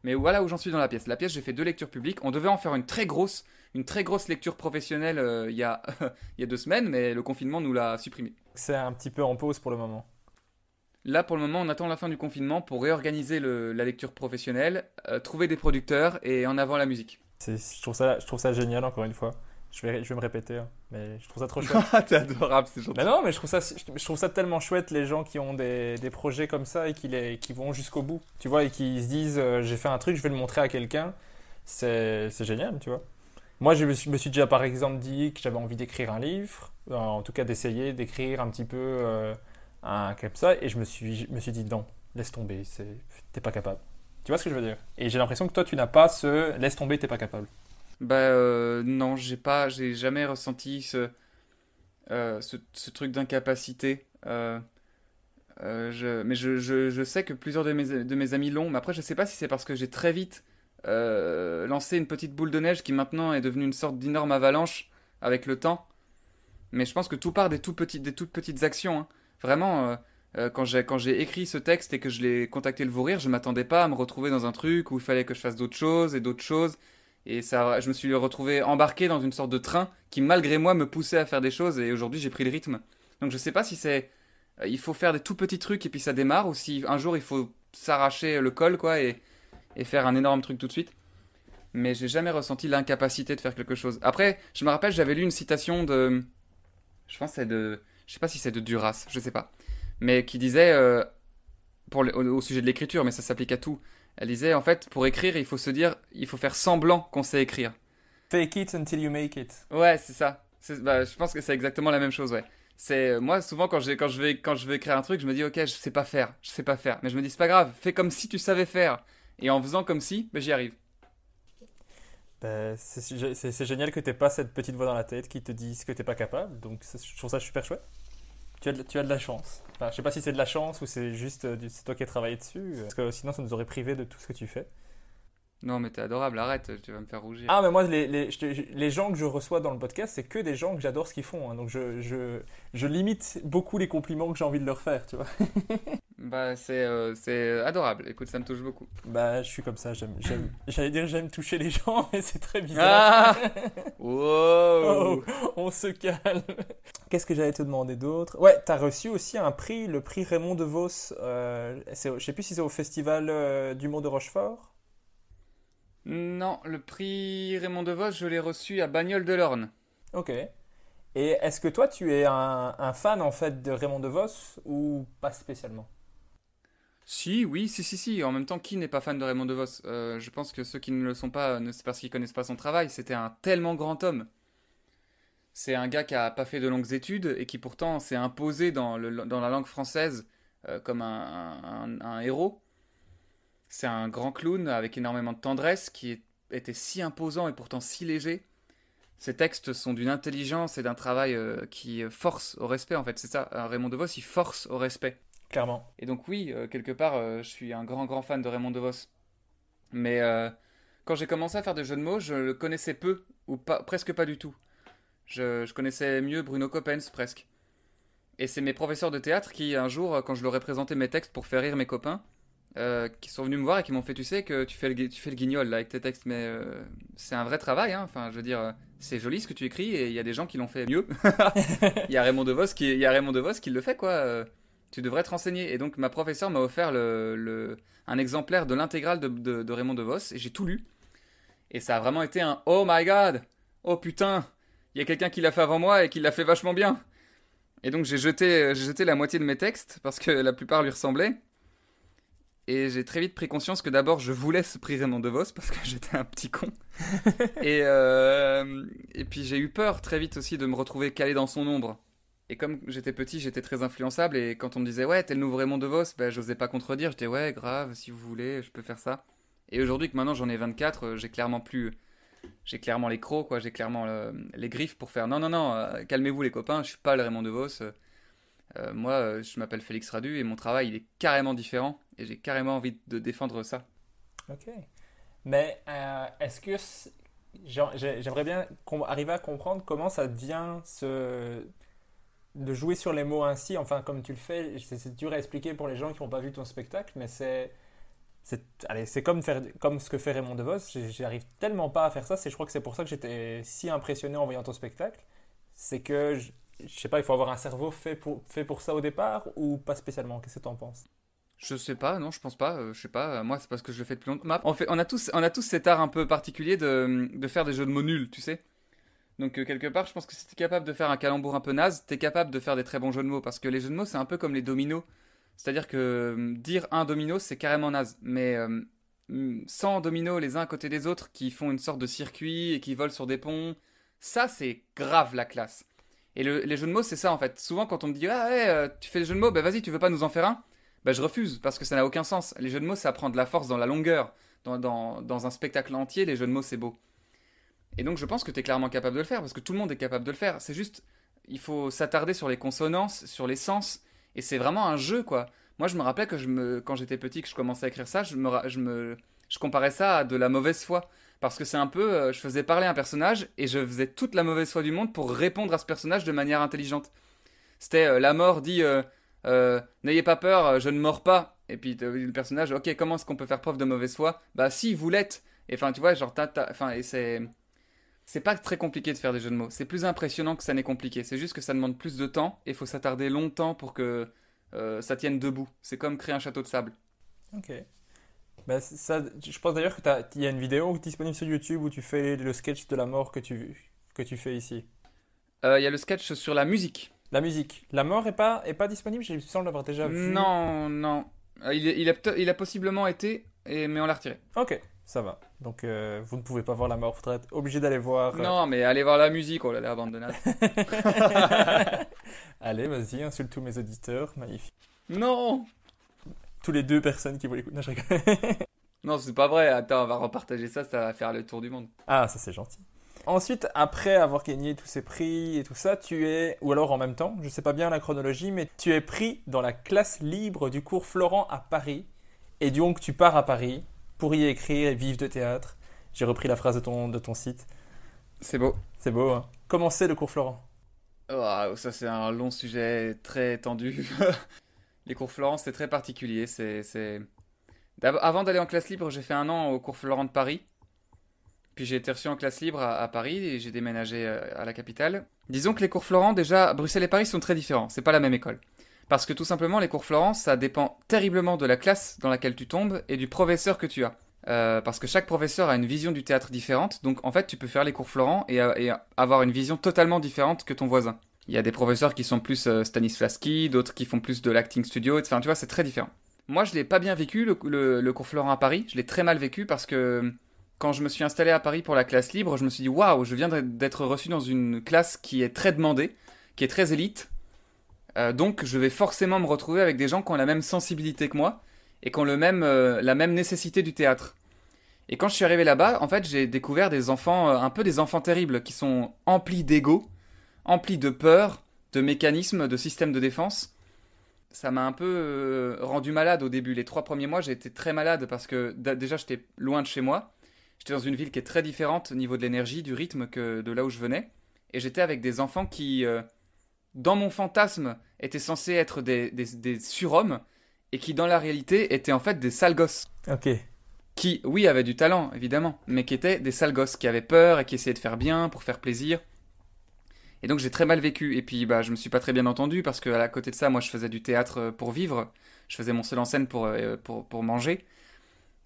Speaker 2: Mais voilà où j'en suis dans la pièce. La pièce, j'ai fait deux lectures publiques. On devait en faire une très grosse, une très grosse lecture professionnelle euh, il y, a, y a deux semaines, mais le confinement nous l'a supprimé.
Speaker 1: C'est un petit peu en pause pour le moment.
Speaker 2: Là, pour le moment, on attend la fin du confinement pour réorganiser le- la lecture professionnelle, euh, trouver des producteurs et en avant la musique.
Speaker 1: Je trouve, ça, je trouve ça génial encore une fois. Je vais, je vais me répéter, hein, mais je trouve ça trop chouette.
Speaker 2: T'es adorable, c'est gentil.
Speaker 1: Mais non, mais je trouve ça, je trouve ça tellement chouette les gens qui ont des, des projets comme ça et qui, les, qui vont jusqu'au bout, tu vois, et qui se disent euh, j'ai fait un truc, je vais le montrer à quelqu'un. C'est génial, tu vois. Moi, je me suis, me suis déjà par exemple dit que j'avais envie d'écrire un livre, en tout cas d'essayer d'écrire un petit peu euh, un comme ça, et je me suis, me suis dit non, laisse tomber, t'es pas capable. Tu vois ce que je veux dire? Et j'ai l'impression que toi, tu n'as pas ce laisse tomber, t'es pas capable.
Speaker 2: Bah euh, non, j'ai pas, j'ai jamais ressenti ce, euh, ce, truc d'incapacité. Je, mais je, je, je sais que plusieurs de mes, de mes amis l'ont. Mais après, je sais pas si c'est parce que j'ai très vite lancé une petite boule de neige qui maintenant est devenue une sorte d'énorme avalanche avec le temps. Mais je pense que tout part des, tout petits, des toutes petites actions. hein. Vraiment, euh, euh, quand j'ai écrit ce texte et que je l'ai contacté le Vourir, je m'attendais pas à me retrouver dans un truc où il fallait que je fasse d'autres choses et d'autres choses. Et ça, je me suis retrouvé embarqué dans une sorte de train qui, malgré moi, me poussait à faire des choses. Et aujourd'hui, j'ai pris le rythme. Donc je sais pas si c'est. euh, il faut faire des tout petits trucs et puis ça démarre, ou si un jour il faut s'arracher le col, quoi, et, et faire un énorme truc tout de suite. Mais j'ai jamais ressenti l'incapacité de faire quelque chose. Après, je me rappelle, j'avais lu une citation de. Je pense que c'est de. Je sais pas si c'est de Duras, je sais pas. Mais qui disait. euh, pour le- au, au sujet de l'écriture, mais ça s'applique à tout. Elle disait, en fait, pour écrire, il faut se dire. Il faut faire semblant qu'on sait écrire.
Speaker 1: Fake it until you make it.
Speaker 2: Ouais, c'est ça. Bah, je pense que c'est exactement la même chose, ouais. C'est euh, moi souvent quand quand je vais quand je vais écrire un truc, je me dis OK, je sais pas faire, je sais pas faire, mais je me dis c'est pas grave, fais comme si tu savais faire et en faisant comme si, ben j'y arrive.
Speaker 1: Ben, c'est génial que t'aies pas cette petite voix dans la tête qui te dise que t'es pas capable. Donc je trouve ça super chouette. Tu as, de, tu as de la chance. Enfin, je sais pas si c'est de la chance ou c'est juste euh, c'est toi qui as travaillé dessus. euh, Parce que sinon ça nous aurait privé de tout ce que tu fais.
Speaker 2: Non, mais t'es adorable, arrête, tu vas me faire rougir.
Speaker 1: Ah mais moi les, les, je te- les gens que je reçois dans le podcast c'est que des gens que j'adore ce qu'ils font. hein. donc je, je, je limite beaucoup les compliments que j'ai envie de leur faire. Tu vois.
Speaker 2: Bah c'est euh, adorable. Écoute, ça me touche beaucoup.
Speaker 1: Bah je suis comme ça. J'aime, J'allais dire j'aime toucher les gens mais c'est très bizarre.
Speaker 2: Ah Wow
Speaker 1: Oh, on se calme. Qu'est-ce que j'allais te demander d'autre? Ouais, t'as reçu aussi un prix, le prix Raymond DeVos. Euh, je sais plus si c'est au festival euh, d'humour de Rochefort?
Speaker 2: Non, le prix Raymond DeVos, je l'ai reçu à Bagnoles de l'Orne.
Speaker 1: Ok. Et est-ce que toi, tu es un, un fan en fait de Raymond DeVos ou pas spécialement?
Speaker 2: Si, oui, si, si, si. En même temps, qui n'est pas fan de Raymond DeVos Euh, Je pense que ceux qui ne le sont pas, ne c'est parce qu'ils connaissent pas son travail. C'était un tellement grand homme. C'est un gars qui a pas fait de longues études et qui pourtant s'est imposé dans, le- dans la langue française euh, comme un, un- un héros. C'est un grand clown avec énormément de tendresse qui était si imposant et pourtant si léger. Ses textes sont d'une intelligence et d'un travail euh, qui force au respect en fait. C'est ça, euh, Raymond DeVos, il force au respect.
Speaker 1: Clairement.
Speaker 2: Et donc oui, euh, quelque part, euh, je suis un grand, grand fan de Raymond DeVos. Mais euh, quand j'ai commencé à faire des jeux de mots, je le connaissais peu, ou pas, presque pas du tout. Je, je connaissais mieux Bruno Coppens, presque. Et c'est mes professeurs de théâtre qui, un jour, euh, quand je leur ai présenté mes textes pour faire rire mes copains, euh, qui sont venus me voir et qui m'ont fait, tu sais que tu fais le, tu fais le guignol là avec tes textes, mais euh, c'est un vrai travail, hein. Enfin, je veux dire, euh, c'est joli ce que tu écris et il y a des gens qui l'ont fait mieux. Il y a Raymond DeVos qui, il y a Raymond DeVos qui le fait, quoi. tu devrais te renseigner. Et donc ma professeure m'a offert le, le- un exemplaire de l'intégrale de, de- de Raymond DeVos et j'ai tout lu. Et ça a vraiment été un Oh my god Oh putain Il y a quelqu'un qui l'a fait avant moi et qui l'a fait vachement bien. Et donc j'ai jeté, j'ai jeté la moitié de mes textes parce que la plupart lui ressemblaient. Et j'ai très vite pris conscience que d'abord je voulais ce prix Raymond DeVos parce que j'étais un petit con. et, euh, et puis j'ai eu peur très vite aussi de me retrouver calé dans son ombre. Et comme j'étais petit, j'étais très influençable. Et quand on me disait, ouais, t'es le nouveau Raymond DeVos, ben, j'osais pas contredire. J'étais, ouais, grave, si vous voulez, je peux faire ça. Et aujourd'hui que maintenant j'en ai 24, euh, j'ai clairement plus. J'ai clairement les crocs, quoi. J'ai clairement les griffes pour faire, non, non, non, euh, calmez-vous les copains, je suis pas le Raymond DeVos. Euh, moi, euh, je m'appelle Félix Radu et mon travail, il est carrément différent. Et j'ai carrément envie de défendre ça.
Speaker 1: Ok. Mais euh, est-ce que j'aimerais bien qu'on arrive à comprendre comment ça vient se de jouer sur les mots ainsi, enfin comme tu le fais, c'est dur à expliquer pour les gens qui n'ont pas vu ton spectacle, mais c'est c'est comme faire comme ce que fait Raymond DeVos, j'arrive tellement pas à faire ça, je crois que c'est pour ça que j'étais si impressionné en voyant ton spectacle, c'est que je, sais pas, il faut avoir un cerveau fait pour fait pour ça au départ ou pas spécialement, qu'est-ce que tu en penses?
Speaker 2: Je sais pas, non, je pense pas. euh, je sais pas. moi, c'est parce que je le fais depuis longtemps. On, fait, on, a tous, on a tous cet art un peu particulier de, de faire des jeux de mots nuls, tu sais. Donc, euh, quelque part, je pense que si t'es capable de faire un calembour un peu naze, t'es capable de faire des très bons jeux de mots. Parce que les jeux de mots, c'est un peu comme les dominos. C'est-à-dire que euh, dire un domino, c'est carrément naze. Mais euh, mm, 100 dominos les uns à côté des autres qui font une sorte de circuit et qui volent sur des ponts, ça, c'est grave la classe. Et le- les jeux de mots, c'est ça en fait. Souvent, quand on me dit Ah ouais, euh, tu fais des jeux de mots, bah vas-y, tu veux pas nous en faire un? Bah, je refuse parce que ça n'a aucun sens. Les jeux de mots, ça prend de la force dans la longueur. Dans, dans, un spectacle entier, les jeux de mots, c'est beau. Et donc, je pense que tu es clairement capable de le faire parce que tout le monde est capable de le faire. C'est juste, il faut s'attarder sur les consonances, sur les sens. Et c'est vraiment un jeu, quoi. Moi, je me rappelais que je me, quand j'étais petit, que je commençais à écrire ça, je me, je me, je comparais ça à de la mauvaise foi. Parce que c'est un peu, euh, je faisais parler un personnage et je faisais toute la mauvaise foi du monde pour répondre à ce personnage de manière intelligente. C'était euh, la mort dit. euh, n'ayez pas peur, je ne mords pas. Et puis le personnage, ok, comment est-ce qu'on peut faire preuve de mauvaise foi? Bah si, vous l'êtes. Et enfin, tu vois, genre, enfin, et c'est. C'est pas très compliqué de faire des jeux de mots. C'est plus impressionnant que ça n'est compliqué. C'est juste que ça demande plus de temps et il faut s'attarder longtemps pour que ça tienne debout. C'est comme créer un château de sable.
Speaker 1: Ok. Bah, ça, je pense d'ailleurs qu'il y a une vidéo disponible sur YouTube où tu fais le sketch de la mort que tu, que tu fais ici.
Speaker 2: Euh, il y a le sketch sur la musique.
Speaker 1: La musique. La mort est pas, est pas disponible J'ai l'impression de l'avoir déjà vu.
Speaker 2: Non, non. Euh, il, il, a, il a possiblement été, et, mais on l'a retiré.
Speaker 1: Ok, ça va. Donc vous ne pouvez pas voir la mort, vous serez obligé d'aller voir.
Speaker 2: Non, mais allez voir la musique, oh là là, de
Speaker 1: allez, vas-y, insulte tous mes auditeurs, magnifique.
Speaker 2: Non
Speaker 1: tous les deux personnes qui voulaient écouter. Non, je
Speaker 2: non, c'est pas vrai. Attends, on va repartager ça, ça va faire le tour du monde.
Speaker 1: Ah, ça c'est gentil. Ensuite, après avoir gagné tous ces prix et tout ça, tu es, ou alors en même temps, je sais pas bien la chronologie, mais tu es pris dans la classe libre du cours Florent à Paris. Et donc, tu pars à Paris pour y écrire et vivre de théâtre. J'ai repris la phrase de ton, de ton site.
Speaker 2: C'est beau.
Speaker 1: C'est beau, hein. Comment c'est le cours Florent?
Speaker 2: Ça, c'est un long sujet très tendu. Les cours Florent, c'est très particulier. C'est, Avant d'aller en classe libre, j'ai fait un an au cours Florent de Paris. Puis j'ai été reçu en classe libre à, Paris et j'ai déménagé euh, à la capitale. Disons que les cours Florent, déjà, Bruxelles et Paris sont très différents. C'est pas la même école. Parce que tout simplement, les cours Florent, ça dépend terriblement de la classe dans laquelle tu tombes et du professeur que tu as. Euh, parce que chaque professeur a une vision du théâtre différente. Donc en fait, tu peux faire les cours Florent et, et avoir une vision totalement différente que ton voisin. Il y a des professeurs qui sont plus euh, Stanislavski, d'autres qui font plus de l'acting studio, etc. Tu vois, c'est très différent. Moi, je l'ai pas bien vécu, le, cours Florent à Paris. Je l'ai très mal vécu parce que quand je me suis installé à Paris pour la classe libre, je me suis dit waouh, je viens d'être reçu dans une classe qui est très demandée, qui est très élite. Euh, donc, je vais forcément me retrouver avec des gens qui ont la même sensibilité que moi et qui ont le même, euh, la même nécessité du théâtre. Et quand je suis arrivé là-bas, en fait, j'ai découvert des enfants, un peu des enfants terribles, qui sont emplis d'ego, empli de peur, de mécanismes, de systèmes de défense. Ça m'a un peu euh, rendu malade au début. Les trois premiers mois, j'ai été très malade parce que déjà j'étais loin de chez moi. J'étais dans une ville qui est très différente au niveau de l'énergie, du rythme que de là où je venais. Et j'étais avec des enfants qui, euh, dans mon fantasme, étaient censés être des, des, surhommes et qui, dans la réalité, étaient en fait des sales gosses.
Speaker 1: Ok.
Speaker 2: Qui, oui, avaient du talent, évidemment, mais qui étaient des sales gosses, qui avaient peur et qui essayaient de faire bien pour faire plaisir. Et donc j'ai très mal vécu. Et puis bah, je me suis pas très bien entendu parce que à côté de ça, moi je faisais du théâtre euh, pour vivre. Je faisais mon seul en scène pour, euh, pour, pour manger.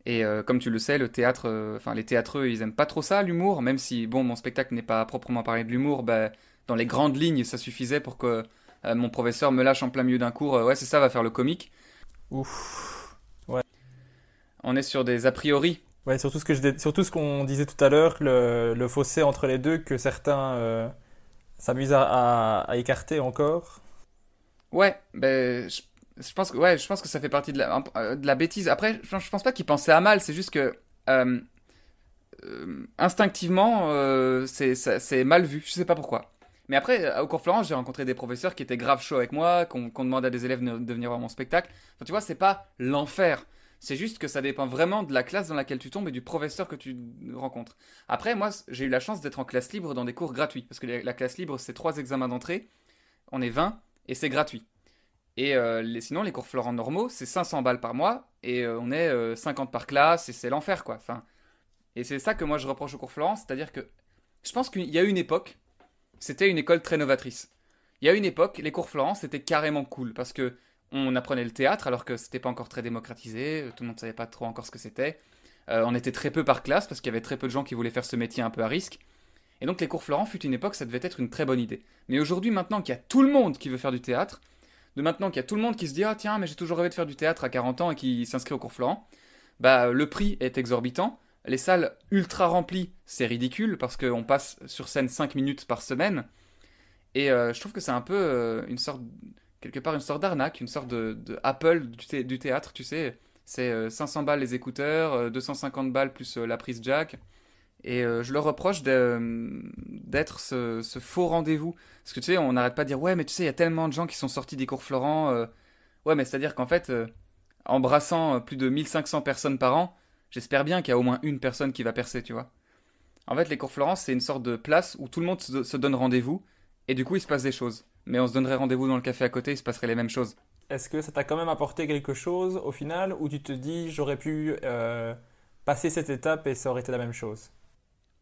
Speaker 2: Et euh, comme tu le sais, le théâtre, enfin les théâtreux, ils aiment pas trop ça, l'humour. Même si bon, mon spectacle n'est pas proprement parlé de l'humour, bah, dans les grandes lignes, ça suffisait pour que mon professeur me lâche en plein milieu d'un cours. ouais, c'est ça, va faire le comique.
Speaker 1: Ouf. Ouais.
Speaker 2: On est sur des a priori.
Speaker 1: Ouais, surtout ce que je, surtout ce qu'on disait tout à l'heure, le, le, fossé entre les deux que certains s'amuse à, à, écarter encore.
Speaker 2: Ouais, ben, je, pense que, ouais, je pense que ça fait partie de la, de la bêtise. Après, je, je pense pas qu'il pensait à mal, c'est juste que euh, euh, instinctivement, euh, c'est mal vu. Je sais pas pourquoi. Mais après, au cours Florence, j'ai rencontré des professeurs qui étaient grave chauds avec moi, qu'on demande à des élèves de, venir voir mon spectacle. Tu vois, c'est pas l'enfer. C'est juste que ça dépend vraiment de la classe dans laquelle tu tombes et du professeur que tu rencontres. Après, moi, j'ai eu la chance d'être en classe libre dans des cours gratuits. Parce que la classe libre, c'est trois examens d'entrée. On est 20 et c'est gratuit. Et euh, sinon, les cours Florent normaux, c'est 500 balles par mois et euh, on est 50 euh, par classe et c'est l'enfer, quoi. Enfin, et c'est ça que moi je reproche au cours Florent, c'est-à-dire que je pense qu'il y a une époque, c'était une école très novatrice. Il y a une époque, les cours Florent, c'était carrément cool parce que on apprenait le théâtre alors que c'était pas encore très démocratisé, euh, tout le monde savait pas trop encore ce que c'était. Euh, on était très peu par classe parce qu'il y avait très peu de gens qui voulaient faire ce métier un peu à risque. Et donc les cours Florent fut une époque, ça devait être une très bonne idée. Mais aujourd'hui, maintenant qu'il y a tout le monde qui veut faire du théâtre, de maintenant qu'il y a tout le monde qui se dit ah tiens mais j'ai toujours rêvé de faire du théâtre à 40 ans et qui s'inscrit au cours Florent, bah le prix est exorbitant. Les salles ultra remplies, c'est ridicule parce qu'on passe sur scène 5 minutes par semaine. Et euh, je trouve que c'est un peu une sorte quelque part une sorte d'arnaque, une sorte de, Apple du, théâtre, tu sais. C'est 500 euh, balles les écouteurs, 250 euh, balles plus euh, la prise jack. Et je leur reproche d'être ce, faux rendez-vous. Parce que tu sais, on n'arrête pas de dire, ouais, mais tu sais, il y a tellement de gens qui sont sortis des cours Florent. Ouais, mais c'est-à-dire qu'en fait, embrassant plus de 1500 personnes par an, j'espère bien qu'il y a au moins une personne qui va percer, tu vois. En fait, les cours Florent, c'est une sorte de place où tout le monde se donne rendez-vous. Et du coup, il se passe des choses mais on se donnerait rendez-vous dans le café à côté, il se passerait les mêmes choses.
Speaker 1: Est-ce que ça t'a quand même apporté quelque chose au final, où tu te dis j'aurais pu euh, passé cette étape et ça aurait été la même chose?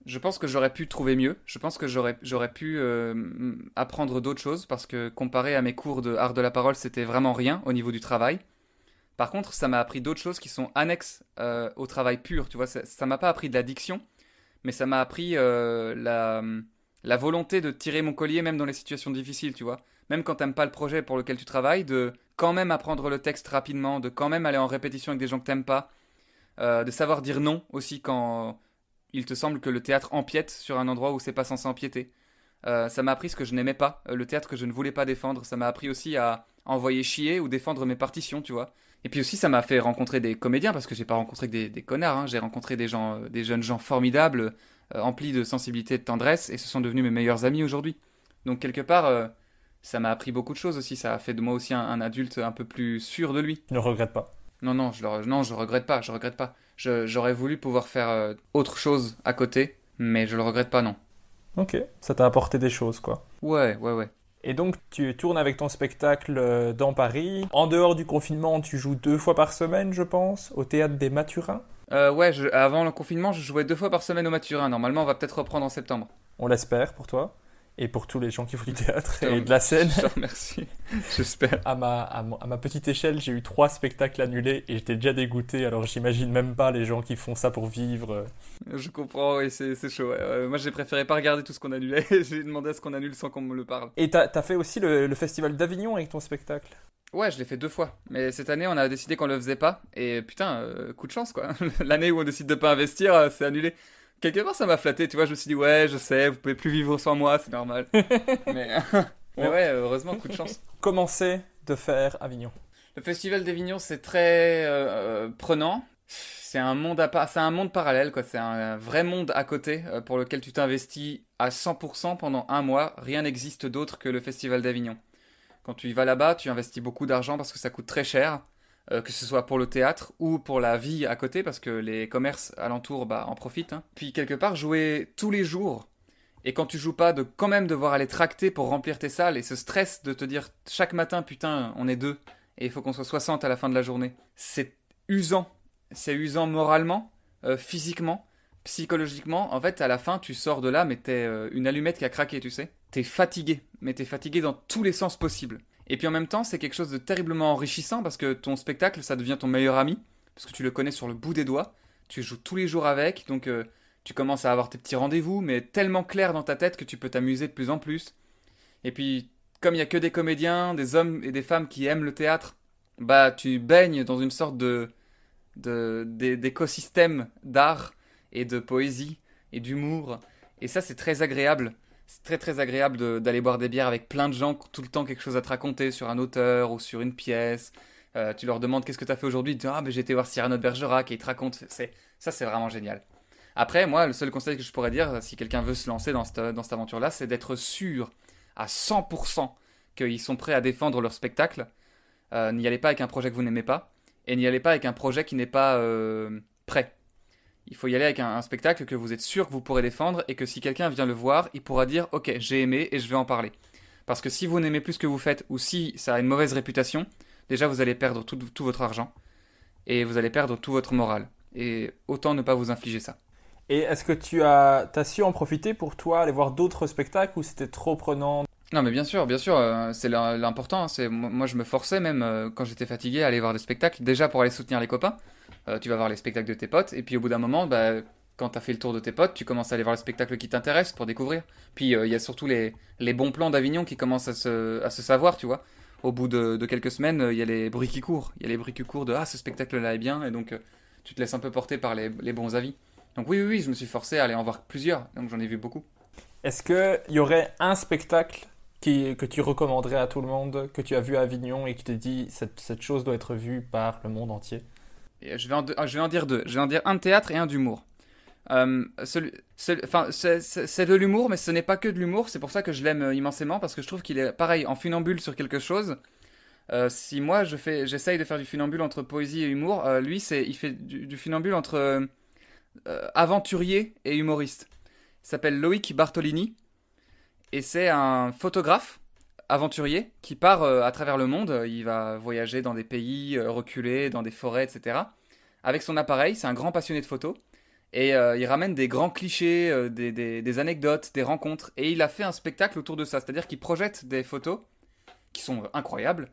Speaker 2: Je pense que j'aurais pu trouver mieux. Je pense que j'aurais, j'aurais pu euh, apprendre d'autres choses parce que comparé à mes cours de art de la parole, c'était vraiment rien au niveau du travail. Par contre, ça m'a appris d'autres choses qui sont annexes euh, au travail pur. Tu vois, ça, ça m'a pas appris de la diction, mais ça m'a appris la, la volonté de tirer mon collier même dans les situations difficiles. Tu vois, même quand t'aimes pas le projet pour lequel tu travailles, de quand même apprendre le texte rapidement, de quand même aller en répétition avec des gens que t'aimes pas, euh, de savoir dire non aussi quand il te semble que le théâtre empiète sur un endroit où c'est pas censé empiéter. Euh, ça m'a appris ce que je n'aimais pas, euh, le théâtre que je ne voulais pas défendre. Ça m'a appris aussi à envoyer chier ou défendre mes partitions, tu vois. Et puis aussi, ça m'a fait rencontrer des comédiens parce que j'ai pas rencontré que des, connards. Hein. J'ai rencontré des gens, des jeunes gens formidables, emplis de sensibilité et de tendresse, et ce sont devenus mes meilleurs amis aujourd'hui. Donc quelque part, ça m'a appris beaucoup de choses aussi. Ça a fait de moi aussi un, adulte un peu plus sûr de lui.
Speaker 1: Tu ne regrettes pas
Speaker 2: Non, non, je le, non, je regrette pas. Je regrette pas. J'aurais voulu pouvoir faire euh, autre chose à côté, mais je le regrette pas, non.
Speaker 1: Ok, ça t'a apporté des choses, quoi.
Speaker 2: Ouais, ouais, ouais.
Speaker 1: Et donc, tu tournes avec ton spectacle euh, dans Paris. En dehors du confinement, tu joues deux fois par semaine, je pense, au théâtre des Mathurins.
Speaker 2: Euh, ouais, avant le confinement, je jouais deux fois par semaine au Mathurins. Normalement, on va peut-être reprendre en septembre.
Speaker 1: On l'espère pour toi et pour tous les gens qui font du théâtre et de la scène.
Speaker 2: Merci, j'espère.
Speaker 1: À ma, à, ma, petite échelle, j'ai eu trois spectacles annulés et j'étais déjà dégoûté, alors j'imagine même pas les gens qui font ça pour vivre.
Speaker 2: Je comprends, oui, c'est chaud. moi, j'ai préféré pas regarder tout ce qu'on annulait, j'ai demandé à ce qu'on annule sans qu'on me le parle.
Speaker 1: Et t'as as fait aussi le, le Festival d'Avignon avec ton spectacle?
Speaker 2: Ouais, je l'ai fait deux fois. Mais cette année, on a décidé qu'on le faisait pas. Et putain, euh, coup de chance, quoi. L'année où on décide de pas investir, euh, c'est annulé quelque part, ça m'a flatté. Tu vois, je me suis dit, ouais, je sais, vous pouvez plus vivre sans moi, c'est normal. mais, ouais, heureusement, coup de chance.
Speaker 1: Comment c'est de faire Avignon
Speaker 2: Le festival d'Avignon, c'est très euh, euh, prenant. C'est un monde à part, c'est un monde parallèle, quoi. C'est un vrai monde à côté euh, pour lequel tu t'investis à 100% pendant un mois. Rien n'existe d'autre que le festival d'Avignon. Quand tu y vas là-bas, tu investis beaucoup d'argent parce que ça coûte très cher. Euh, que ce soit pour le théâtre ou pour la vie à côté, parce que les commerces alentours bah, en profitent. Hein. Puis quelque part, jouer tous les jours, et quand tu joues pas, de quand même devoir aller tracter pour remplir tes salles, et ce stress de te dire chaque matin, putain, on est deux, et il faut qu'on soit 60 à la fin de la journée, c'est usant. C'est usant moralement, euh, physiquement, psychologiquement. En fait, à la fin, tu sors de là, mais t'es euh, une allumette qui a craqué, tu sais. T'es fatigué, mais t'es fatigué dans tous les sens possibles. Et puis en même temps, c'est quelque chose de terriblement enrichissant parce que ton spectacle, ça devient ton meilleur ami, parce que tu le connais sur le bout des doigts, tu joues tous les jours avec, donc euh, tu commences à avoir tes petits rendez-vous, mais tellement clair dans ta tête que tu peux t'amuser de plus en plus. Et puis, comme il n'y a que des comédiens, des hommes et des femmes qui aiment le théâtre, bah tu baignes dans une sorte de d'écosystème d'art et de poésie et d'humour. Et ça, c'est très agréable c'est très très agréable d'aller boire des bières avec plein de gens tout le temps quelque chose à te raconter sur un auteur ou sur une pièce. Euh, tu leur demandes qu'est-ce que tu as fait aujourd'hui, ils ah ben j'ai été voir Cyrano de Bergerac et ils te racontent. C'est ça c'est vraiment génial. Après moi le seul conseil que je pourrais dire si quelqu'un veut se lancer dans cette, dans cette aventure là, c'est d'être sûr à 100% qu'ils sont prêts à défendre leur spectacle. Euh, n'y allez pas avec un projet que vous n'aimez pas et n'y allez pas avec un projet qui n'est pas euh, prêt. Il faut y aller avec un, spectacle que vous êtes sûr que vous pourrez défendre et que si quelqu'un vient le voir, il pourra dire ok j'ai aimé et je vais en parler. Parce que si vous n'aimez plus ce que vous faites ou si ça a une mauvaise réputation, déjà vous allez perdre tout, votre argent et vous allez perdre tout votre morale. Et autant ne pas vous infliger ça.
Speaker 1: Et est-ce que tu as, as su en profiter pour toi, aller voir d'autres spectacles ou c'était trop prenant?
Speaker 2: Non mais bien sûr, bien sûr, euh, c'est l'important. Hein, c'est moi je me forçais même euh, quand j'étais fatigué à aller voir des spectacles, déjà pour aller soutenir les copains, euh, tu vas voir les spectacles de tes potes, et puis au bout d'un moment, bah, quand tu as fait le tour de tes potes, tu commences à aller voir les spectacles qui t'intéressent pour découvrir. Puis euh, il y a surtout les, bons plans d'Avignon qui commencent à se, savoir, tu vois. Au bout de, quelques semaines, il y a les bruits qui courent. Il y a les bruits qui courent de Ah, ce spectacle-là est bien, et donc euh, tu te laisses un peu porter par les, bons avis. Donc oui, oui, je me suis forcé à aller en voir plusieurs, donc j'en ai vu beaucoup.
Speaker 1: Est-ce qu'il y aurait un spectacle que tu recommanderais à tout le monde, que tu as vu à Avignon et qui te dit cette, cette chose doit être vue par le monde entier?
Speaker 2: Je vais, en, je vais en dire deux. Je vais en dire un de théâtre et un d'humour. Euh, c'est de l'humour, mais ce n'est pas que de l'humour. C'est pour ça que je l'aime immensément parce que je trouve qu'il est pareil en funambule sur quelque chose. Euh, si moi je j'essaye de faire du funambule entre poésie et humour, euh, lui il fait du, du funambule entre aventurier et humoriste. Il s'appelle Loïc Bartolini et c'est un photographe aventurier qui part euh, à travers le monde. Il va voyager dans des pays euh, reculés, dans des forêts, etc. avec son appareil, c'est un grand passionné de photos, et euh, il ramène des grands clichés, des, anecdotes, des rencontres, et il a fait un spectacle autour de ça, c'est-à-dire qu'il projette des photos qui sont incroyables,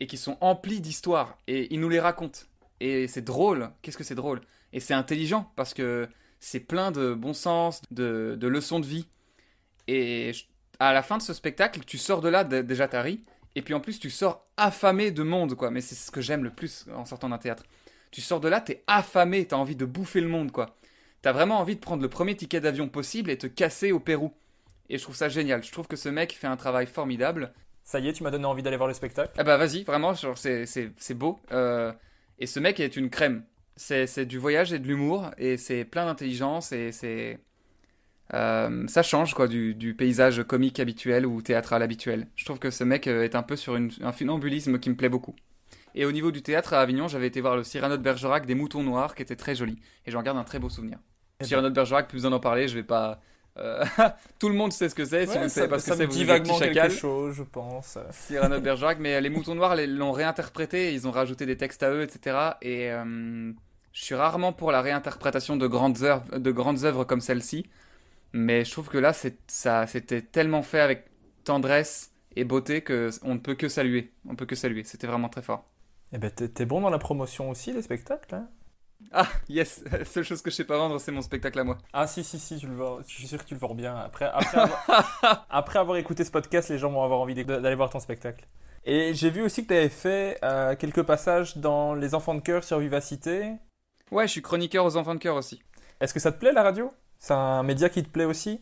Speaker 2: et qui sont emplies d'histoires, et il nous les raconte. Et c'est drôle, qu'est-ce que c'est drôle? Et c'est intelligent, parce que c'est plein de bon sens, de, leçons de vie. Et à la fin de ce spectacle, tu sors de là, déjà t'as ri, et puis en plus tu sors affamé de monde, quoi. Mais c'est ce que j'aime le plus en sortant d'un théâtre. Tu sors de là, t'es affamé, t'as envie de bouffer le monde, quoi. T'as vraiment envie de prendre le premier ticket d'avion possible et te casser au Pérou. Et je trouve ça génial. Je trouve que ce mec fait un travail formidable.
Speaker 1: Ça y est, tu m'as donné envie d'aller voir le spectacle?
Speaker 2: Ah bah vas-y, vraiment, c'est, beau. Euh, et ce mec est une crème. C'est du voyage et de l'humour, et c'est plein d'intelligence, et c'est... euh, ça change quoi du, du paysage comique habituel ou théâtral habituel. Je trouve que ce mec euh, est un peu sur une- un funambulisme qui me plaît beaucoup. Et au niveau du théâtre à Avignon, j'avais été voir le Cyrano de Bergerac des Moutons Noirs qui était très joli. Et j'en garde un très beau souvenir.
Speaker 1: Eh ben.
Speaker 2: Cyrano de Bergerac, plus besoin d'en parler, je vais pas... euh, Tout le monde sait ce que c'est, si
Speaker 1: Ouais,
Speaker 2: vous ne savez pas ce que c'est, vous
Speaker 1: vaguement quelque chose, je pense.
Speaker 2: Cyrano de Bergerac, mais les Moutons Noirs l'ont réinterprété, ils ont rajouté des textes à eux, etc. Et euh, je suis rarement pour la réinterprétation de grandes œuvres, de grandes œuvres comme celle-ci, mais je trouve que là, ça, c'était tellement fait avec tendresse et beauté que on ne peut que saluer. On peut que saluer. C'était vraiment très fort.
Speaker 1: Eh ben, t'es bon dans la promotion aussi, des spectacles, hein?
Speaker 2: Ah, yes, la seule chose que je sais pas vendre, c'est mon spectacle à moi.
Speaker 1: Ah si, si, si, tu le vends. je suis sûr que tu le vends bien. Après, après, avoir, après avoir écouté ce podcast, les gens vont avoir envie d'aller voir ton spectacle. Et j'ai vu aussi que tu avais fait euh, quelques passages dans Les Enfants de Cœur sur Vivacité.
Speaker 2: Ouais, je suis chroniqueur aux enfants de cœur aussi.
Speaker 1: Est-ce que ça te plaît la radio? C'est un média qui te plaît aussi?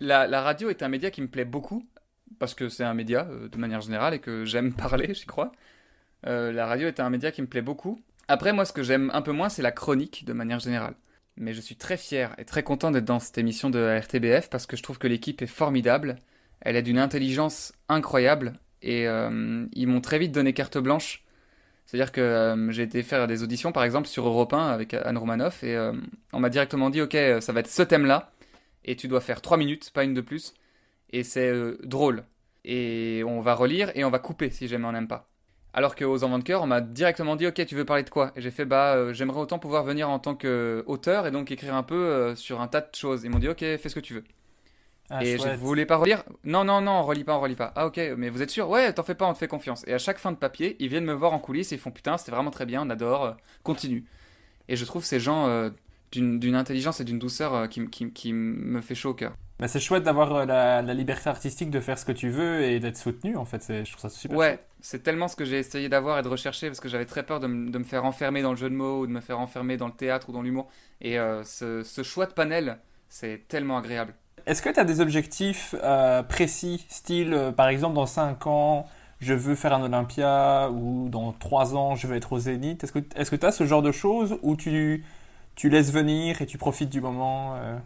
Speaker 2: La, radio est un média qui me plaît beaucoup, parce que c'est un média euh, de manière générale et que j'aime parler, j'y crois. Euh, la radio est un média qui me plaît beaucoup. Après, moi, ce que j'aime un peu moins, c'est la chronique de manière générale. Mais je suis très fier et très content d'être dans cette émission de RTBF parce que je trouve que l'équipe est formidable. Elle est d'une intelligence incroyable et euh, ils m'ont très vite donné carte blanche. C'est-à-dire que euh, j'ai été faire des auditions, par exemple, sur Europe 1 avec Anne Romanoff et euh, on m'a directement dit, ok, ça va être ce thème-là et tu dois faire 3 minutes, pas une de plus. Et c'est euh, drôle. Et on va relire et on va couper si jamais on n'aime pas. Alors qu'aux Enfants de Cœur, on m'a directement dit Ok, tu veux parler de quoi? Et j'ai fait Bah, euh, j'aimerais autant pouvoir venir en tant qu'auteur et donc écrire un peu euh, sur un tas de choses. Ils m'ont dit Ok, fais ce que tu veux.
Speaker 1: Ah,
Speaker 2: et je
Speaker 1: chouette.
Speaker 2: voulais pas relire Non, non, non, on relit pas, on relit pas. Ah, ok, mais vous êtes sûr? Ouais, t'en fais pas, on te fait confiance. Et à chaque fin de papier, ils viennent me voir en coulisses et ils font Putain, c'était vraiment très bien, on adore, euh, continue. Et je trouve ces gens euh, d'une intelligence et d'une douceur euh, qui, qui, qui me fait chaud au cœur.
Speaker 1: Mais c'est chouette d'avoir la, la liberté artistique de faire ce que tu veux et d'être soutenu en fait. Je trouve ça super.
Speaker 2: Ouais, c'est tellement ce que j'ai essayé d'avoir et de rechercher parce que j'avais très peur de, me- de me faire enfermer dans le jeu de mots ou de me faire enfermer dans le théâtre ou dans l'humour. Et ce, ce choix de panel, c'est tellement agréable.
Speaker 1: Est-ce que tu as des objectifs euh, précis, style euh, par exemple dans 5 ans, je veux faire un Olympia ou dans 3 ans, je veux être au Zénith? Est-ce que tu as ce genre de choses ou tu, tu laisses venir et tu profites du moment euh,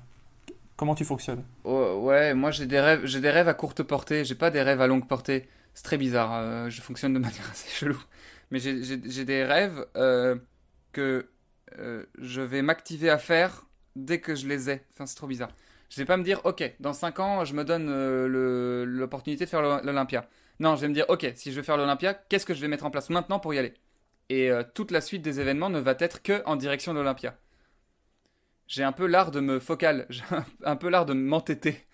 Speaker 1: Comment tu fonctionnes?
Speaker 2: Oh, ouais, moi j'ai des rêves, j'ai des rêves à courte portée, j'ai pas des rêves à longue portée. C'est très bizarre, euh, je fonctionne de manière assez chelou. Mais j'ai- j'ai des rêves que je vais m'activer à faire dès que je les ai. Enfin, c'est trop bizarre. Je vais pas me dire, ok, dans 5 ans, je me donne euh, l'opportunité de faire l'O- l'Olympia. Non, je vais me dire, ok, si je veux faire l'Olympia, qu'est-ce que je vais mettre en place maintenant pour y aller? Et euh, toute la suite des événements ne va être que en direction de l'Olympia. J'ai un peu l'art de me focal, j'ai un- peu l'art de m'entêter.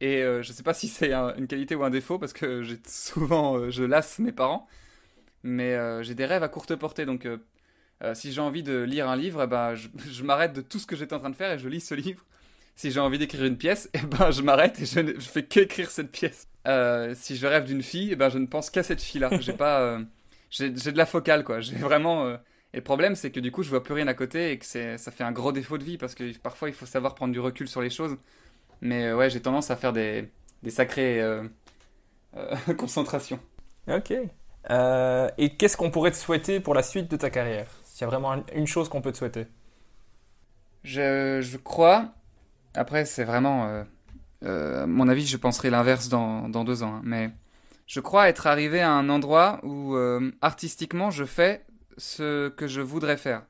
Speaker 2: Et euh, je sais pas si c'est un- une qualité ou un défaut parce que j'ai souvent euh, je lasse mes parents, mais j'ai des rêves à courte portée donc si j'ai envie de lire un livre, eh ben, je, je m'arrête de tout ce que j'étais en train de faire et je lis ce livre. Si j'ai envie d'écrire une pièce, eh ben, je m'arrête et je, ne- je fais qu'écrire cette pièce. Euh, si je rêve d'une fille, eh ben, je ne pense qu'à cette fille-là. J'ai pas, euh, j'ai j'ai de la focale quoi. J'ai vraiment. euh, Et le problème, c'est que du coup, je vois plus rien à côté et que c'est, ça fait un gros défaut de vie parce que parfois, il faut savoir prendre du recul sur les choses. Mais ouais, j'ai tendance à faire des, des sacrées euh, euh, concentrations.
Speaker 1: Ok. Euh, et qu'est-ce qu'on pourrait te souhaiter pour la suite de ta carrière? S'il y a vraiment un- une chose qu'on peut te souhaiter.
Speaker 2: Je, je crois. Après, c'est vraiment. euh, euh, mon avis, je penserai l'inverse dans, dans deux ans. hein, mais je crois être arrivé à un endroit où, euh, artistiquement, je fais ce que je voudrais faire.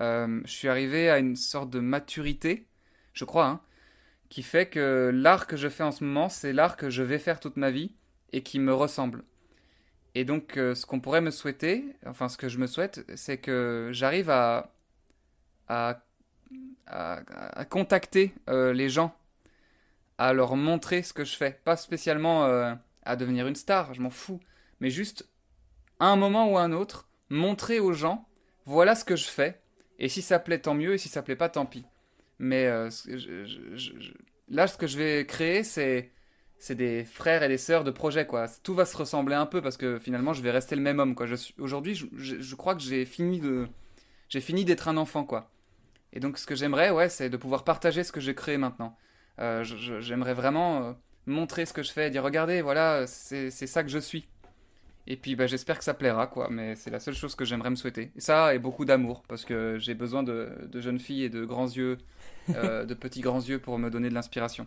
Speaker 2: Je suis arrivé à une sorte de maturité, je crois, hein, qui fait que l'art que je fais en ce moment, c'est l'art que je vais faire toute ma vie et qui me ressemble. Et donc, ce qu'on pourrait me souhaiter, enfin, ce que je me souhaite, c'est que j'arrive à à, à, contacter euh, les gens, à leur montrer ce que je fais. Pas spécialement euh, à devenir une star, je m'en fous. Mais juste, à un moment ou à un autre, montrer aux gens, voilà ce que je fais. Et si ça plaît, tant mieux. Et si ça plaît pas, tant pis. Mais euh, là, ce que je vais créer, c'est c'est des frères et des sœurs de projet, quoi. Tout va se ressembler un peu parce que finalement, je vais rester le même homme, quoi. Aujourd'hui, je, je- je crois que j'ai fini de j'ai fini d'être un enfant, quoi. Et donc, ce que j'aimerais, ouais, c'est de pouvoir partager ce que j'ai créé maintenant. Euh, j'aimerais vraiment euh, montrer ce que je fais, dire regardez, voilà, c'est ça que je suis. Et puis, bah, j'espère que ça plaira, quoi. Mais c'est la seule chose que j'aimerais me souhaiter. Et ça, et beaucoup d'amour, parce que j'ai besoin de, de jeunes filles et de grands yeux, euh, de petits grands yeux pour me donner de l'inspiration.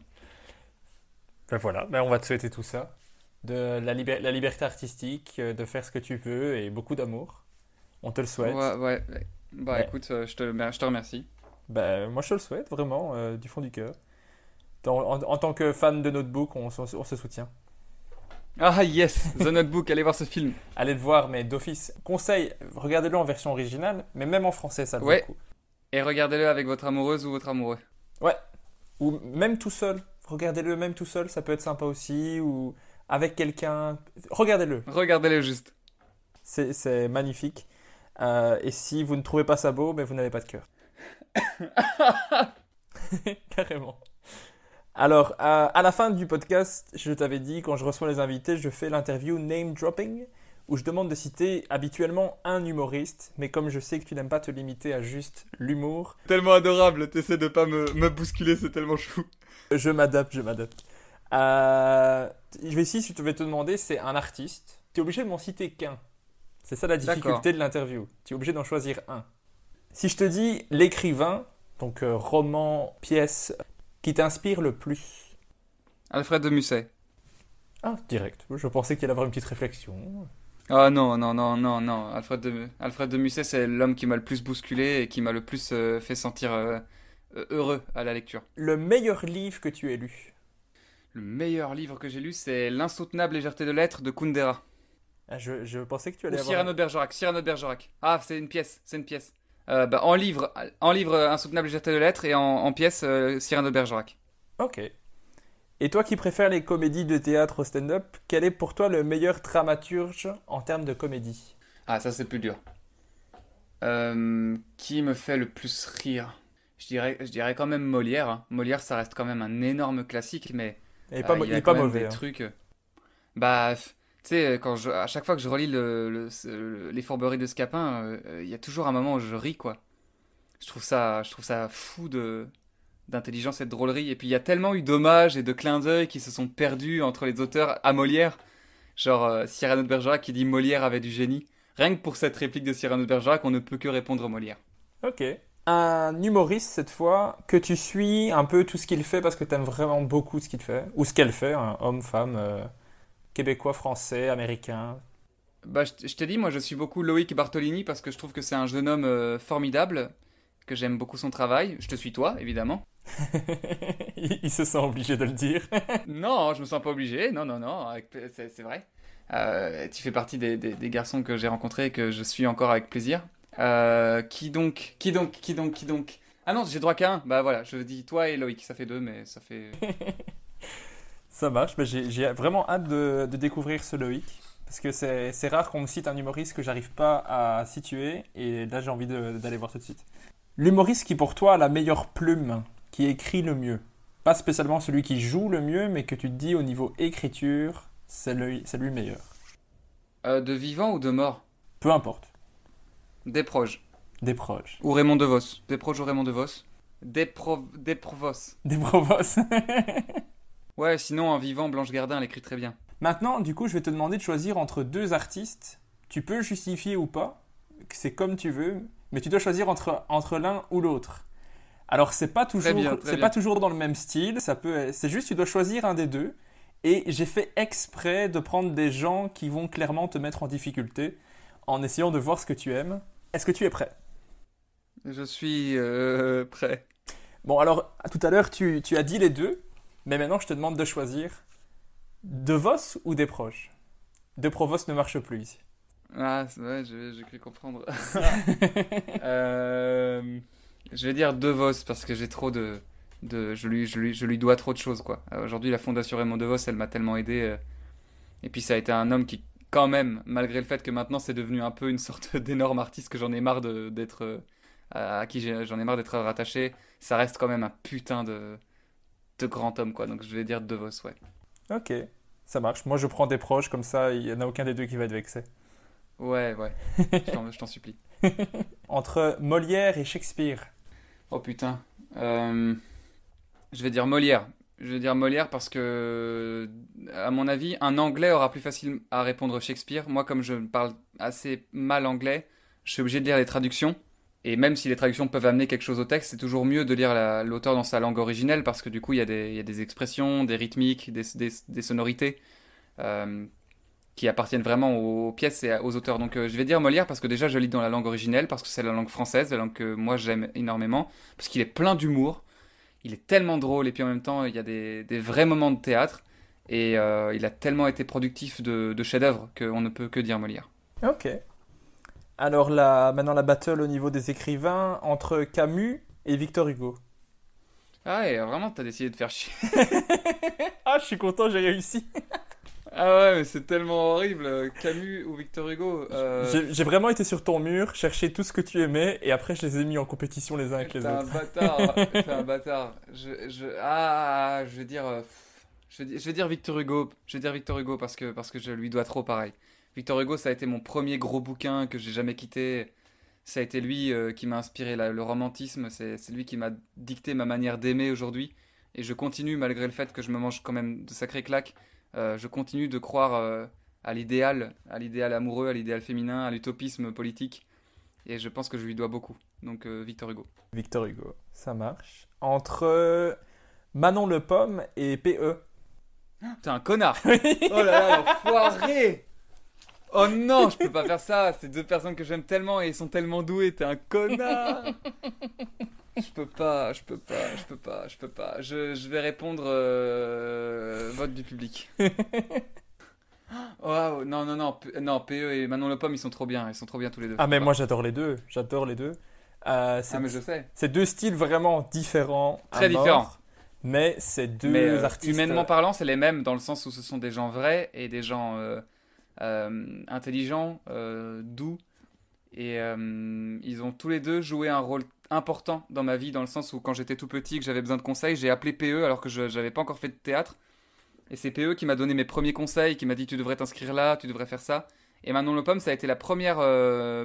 Speaker 1: Ben voilà, ben on va te souhaiter tout ça. De la, liber- la liberté artistique, de faire ce que tu veux et beaucoup d'amour. On te le souhaite.
Speaker 2: Ouais, ouais. Bah,
Speaker 1: Ouais.
Speaker 2: écoute, je te, je te remercie.
Speaker 1: Ben, moi, je te le souhaite vraiment, euh, du fond du cœur. En, en tant que fan de Notebook, on, se- on se soutient.
Speaker 2: Ah, yes, The Notebook, allez voir ce film.
Speaker 1: Allez le voir, mais d'office. Conseil, regardez-le en version originale, mais même en français, ça vaut
Speaker 2: Ouais.
Speaker 1: le coup.
Speaker 2: Et regardez-le avec votre amoureuse ou votre amoureux.
Speaker 1: Ou même tout seul. Regardez-le même tout seul, ça peut être sympa aussi. Ou avec quelqu'un. Regardez-le.
Speaker 2: Regardez-le juste.
Speaker 1: C'est magnifique. Euh, et si vous ne trouvez pas ça beau, ben vous n'avez pas de cœur. Carrément. Alors, à, à la fin du podcast, je t'avais dit, quand je reçois les invités, je fais l'interview name dropping, où je demande de citer habituellement un humoriste, mais comme je sais que tu n'aimes pas te limiter à juste l'humour,
Speaker 2: Tellement adorable, t'essaies de pas me, me bousculer, c'est tellement chou.
Speaker 1: je m'adapte, je m'adapte. Euh, je vais ici, si je vais te demander, c'est un artiste. Tu es obligé de m'en citer qu'un. C'est ça la difficulté de l'interview. Tu es obligé d'en choisir un. Si je te dis l'écrivain, donc euh, roman, pièce, qui t'inspire le plus?
Speaker 2: Alfred de Musset.
Speaker 1: Ah, direct. Je pensais qu'il allait avoir une petite réflexion.
Speaker 2: Ah non, non, non, non, non. Alfred de, Alfred de Musset, c'est l'homme qui m'a le plus bousculé et qui m'a le plus euh, fait sentir euh, heureux à la lecture.
Speaker 1: Le meilleur livre que tu aies lu?
Speaker 2: Le meilleur livre que j'ai lu, c'est L'insoutenable légèreté de l'être de Kundera.
Speaker 1: Ah, je, je pensais que tu
Speaker 2: Ou
Speaker 1: allais avoir...
Speaker 2: Cyrano de Bergerac. Cyrano de Bergerac. Ah, c'est une pièce, c'est une pièce. Euh, bah, en livre, en livre Insoutenable légèreté de l'être et en, en pièce euh, Cyrano de Bergerac.
Speaker 1: Ok. Et toi qui préfères les comédies de théâtre au stand-up, quel est pour toi le meilleur dramaturge en termes de comédie?
Speaker 2: Ah, ça c'est plus dur. Euh, qui me fait le plus rire? Je dirais, je dirais quand même Molière. hein. Molière, ça reste quand même un énorme classique, mais
Speaker 1: Il est pas,
Speaker 2: euh, il
Speaker 1: il
Speaker 2: a
Speaker 1: est
Speaker 2: quand
Speaker 1: pas
Speaker 2: même
Speaker 1: mauvais.
Speaker 2: des
Speaker 1: hein.
Speaker 2: trucs. Bah, sais, quand je, à chaque fois que je relis le, les fourberies de Scapin, euh, il y a toujours un moment où je ris, quoi. Je trouve ça, je trouve ça fou de d'intelligence et de drôlerie. Et puis il y a tellement eu d'hommages et de clins d'œil qui se sont perdus entre les auteurs à Molière. Genre euh, Cyrano de Bergerac qui dit Molière avait du génie. Rien que pour cette réplique de Cyrano de Bergerac, on ne peut que répondre Molière.
Speaker 1: Ok. Un humoriste cette fois que tu suis un peu tout ce qu'il fait parce que tu aimes vraiment beaucoup ce qu'il fait ou ce qu'elle fait, un homme, femme, euh, québécois, français, américain.
Speaker 2: Bah, je t'ai dit, moi je suis beaucoup Loïc Bartolini parce que je trouve que c'est un jeune homme euh, formidable, que j'aime beaucoup son travail. Je te suis toi, évidemment.
Speaker 1: il se sent obligé de le dire.
Speaker 2: non, je me sens pas obligé. Non, non, non, c'est c'est vrai. Euh, tu fais partie des, des- des garçons que j'ai rencontrés et que je suis encore avec plaisir. Euh, qui donc Qui donc Qui donc Qui donc? Ah non, j'ai droit qu'à un. Bah voilà, je dis toi et Loïc, ça fait deux, mais ça fait.
Speaker 1: Ça marche, mais j'ai vraiment hâte de, de découvrir ce Loïc. Parce que c'est rare qu'on me cite un humoriste que j'arrive pas à situer. Et là, j'ai envie d'aller voir tout de suite. L'humoriste qui, pour toi, a la meilleure plume, qui écrit le mieux. Pas spécialement celui qui joue le mieux, mais que tu te dis au niveau écriture, c'est lui, lui le meilleur.
Speaker 2: Euh, de vivant ou de mort?
Speaker 1: Peu importe.
Speaker 2: Des proches.
Speaker 1: Des proches.
Speaker 2: Ou Raymond DeVos. Des proches ou Raymond DeVos? Des, pro... des provos.
Speaker 1: Des provos.
Speaker 2: Ouais, sinon en vivant, Blanche Gardin, elle écrit très bien.
Speaker 1: Maintenant, du coup, je vais te demander de choisir entre deux artistes. Tu peux justifier ou pas, c'est comme tu veux, mais tu dois choisir entre, entre l'un ou l'autre. Alors, c'est pas toujours, c'est pas toujours dans le même style. Ça peut, c'est juste tu dois choisir un des deux. Et j'ai fait exprès de prendre des gens qui vont clairement te mettre en difficulté, en essayant de voir ce que tu aimes. Est-ce que tu es prêt?
Speaker 2: Je suis euh, prêt.
Speaker 1: Bon, alors, tout à l'heure, tu, tu as dit les deux, mais maintenant, je te demande de choisir De Vos ou des proches De Provos ne marche plus ici.
Speaker 2: Ah, c'est vrai, j'ai cru comprendre. euh... Je vais dire De Vos parce que j'ai trop de, de je lui, je lui, je lui dois trop de choses quoi. Euh, Aujourd'hui, la fondation Raymond De Vos, elle m'a tellement aidé. euh, et puis ça a été un homme qui, quand même, malgré le fait que maintenant c'est devenu un peu une sorte d'énorme artiste que j'en ai marre d'être, euh, à qui j'en ai marre d'être rattaché, ça reste quand même un putain de, de grand homme quoi. Donc je vais dire De Vos, ouais.
Speaker 1: Ok, ça marche. Moi, je prends des proches, comme ça, il n'y en a aucun des deux qui va être vexé.
Speaker 2: Ouais, ouais. Je t'en- supplie.
Speaker 1: Entre Molière et Shakespeare.
Speaker 2: Oh putain. Euh, je vais dire Molière. Je vais dire Molière parce que, à mon avis, un anglais aura plus facile à répondre Shakespeare. Moi, comme je parle assez mal anglais, je suis obligé de lire les traductions. Et même si les traductions peuvent amener quelque chose au texte, c'est toujours mieux de lire la- l'auteur dans sa langue originelle parce que du coup, il y a des, expressions, des rythmiques, des, sonorités euh, qui appartiennent vraiment aux pièces et aux auteurs. Donc, euh, je vais dire Molière parce que déjà, je lis dans la langue originelle, parce que c'est la langue française, la langue que moi j'aime énormément, parce qu'il est plein d'humour, il est tellement drôle, et puis en même temps, il y a des, des vrais moments de théâtre, et euh, il a tellement été productif de, de chefs-d'œuvre qu'on ne peut que dire Molière.
Speaker 1: Ok. Alors là, maintenant la battle au niveau des écrivains entre Camus et Victor Hugo.
Speaker 2: Ah, et vraiment, t'as décidé de faire chier.
Speaker 1: Ah, je suis content, j'ai réussi.
Speaker 2: Ah ouais, mais c'est tellement horrible. Camus ou Victor Hugo euh,
Speaker 1: J'ai vraiment été sur ton mur, chercher tout ce que tu aimais, et après je les ai mis en compétition les uns avec les
Speaker 2: T'es un
Speaker 1: autres.
Speaker 2: bâtard, t'es un bâtard. Je, je, ah, je vais dire, euh, vais, je vais dire Victor Hugo. Je vais dire Victor Hugo parce que parce que je lui dois trop pareil. Victor Hugo, ça a été mon premier gros bouquin que j'ai jamais quitté. Ça a été lui euh, qui m'a inspiré la- le romantisme. C'est lui qui m'a dicté ma manière d'aimer aujourd'hui. Et je continue malgré le fait que je me mange quand même de sacrées claques. euh, je continue de croire euh, à l'idéal, à l'idéal amoureux, à l'idéal féminin, à l'utopisme politique. Et je pense que je lui dois beaucoup. Donc Victor Hugo.
Speaker 1: Victor Hugo, ça marche. Entre Manon Le Pomme et. PE.
Speaker 2: T'es un connard Oh là là, l'enfoiré Oh non, je peux pas faire ça. C'est deux personnes que j'aime tellement et ils sont tellement doués. T'es un connard Je peux pas, je peux pas, je peux pas, je peux pas. Je, je vais répondre euh, vote du public. Waouh, non, non, non, P- non, PE et Manon Le Pomme, ils sont trop bien, ils sont trop bien tous les deux.
Speaker 1: Ah mais moi j'adore les deux, j'adore les deux. Euh, c'est
Speaker 2: Ah, mais je sais.
Speaker 1: c'est deux styles vraiment différents. à
Speaker 2: Très
Speaker 1: mort,
Speaker 2: différents.
Speaker 1: Mais c'est deux
Speaker 2: Mais euh,
Speaker 1: artistes.
Speaker 2: humainement parlant, c'est les mêmes dans le sens où ce sont des gens vrais et des gens euh, intelligents, euh, doux. Et euh, ils ont tous les deux joué un rôle important dans ma vie, dans le sens où quand j'étais tout petit, que j'avais besoin de conseils, j'ai appelé PE alors que je n'avais pas encore fait de théâtre. Et c'est PE qui m'a donné mes premiers conseils, qui m'a dit tu devrais t'inscrire là, tu devrais faire ça. Et Manon Le Pomme, ça a été la première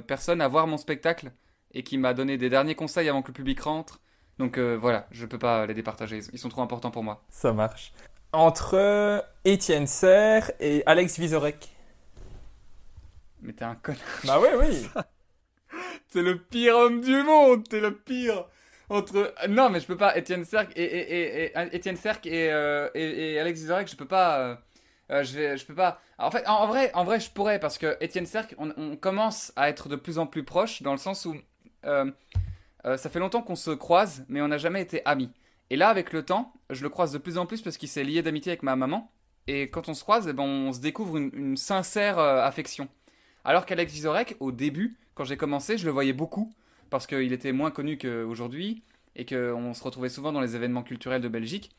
Speaker 2: personne à voir mon spectacle et qui m'a donné des derniers conseils avant que le public rentre. Donc voilà, je peux pas les départager, ils sont trop importants pour moi.
Speaker 1: Ça marche. Entre Étienne Serre et Alex Vizorek.
Speaker 2: Mais t'es un connard.
Speaker 1: Bah oui, oui.
Speaker 2: T'es le pire homme du monde, t'es le pire. Entre non mais je peux pas Étienne Serc et, et, et, Étienne Serc et, euh, et, et Alex Vizorek je peux pas euh, euh, je vais je peux pas en fait en, en vrai en vrai je pourrais parce que Étienne Serc on, on commence à être de plus en plus proches dans le sens où euh, ça fait longtemps qu'on se croise mais on n'a jamais été amis et là avec le temps je le croise de plus en plus parce qu'il s'est lié d'amitié avec ma maman et quand on se croise eh ben, on se découvre une, une sincère affection alors qu'Alex Vizorek au début quand j'ai commencé je le voyais beaucoup parce qu'il était moins connu qu'aujourd'hui et qu'on se retrouvait souvent dans les événements culturels de Belgique.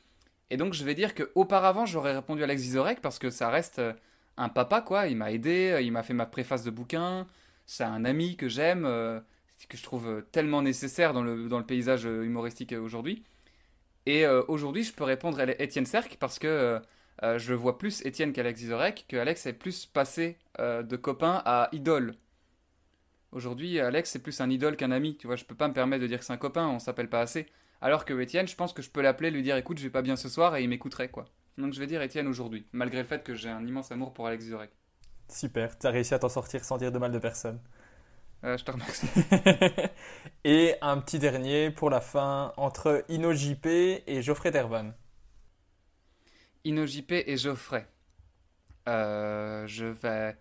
Speaker 2: Et donc je vais dire qu'auparavant j'aurais répondu à Alex Vizorek parce que ça reste euh, un papa quoi, il m'a aidé, euh, il m'a fait ma préface de bouquin, c'est un ami que j'aime, euh, que je trouve tellement nécessaire dans le, dans le paysage humoristique aujourd'hui. Et aujourd'hui je peux répondre à Étienne Serc parce que euh, je vois plus Étienne qu'Alex Vizorek, que Alex est plus passé euh, de copain à idole. Aujourd'hui, Alex, c'est plus un idole qu'un ami. Tu vois, je peux pas me permettre de dire que c'est un copain, on s'appelle pas assez. Alors que Étienne, je pense que je peux l'appeler, lui dire écoute, je vais pas bien ce soir et il m'écouterait, quoi. Donc je vais dire Étienne aujourd'hui, malgré le fait que j'ai un immense amour pour Alex Zurek.
Speaker 1: Super, t'as réussi à t'en sortir sans dire de mal de personne.
Speaker 2: Euh, je te remercie.
Speaker 1: et un petit dernier pour la fin entre Ino JP et Geoffrey Dervan.
Speaker 2: InnoJP et Geoffrey. Euh, je vais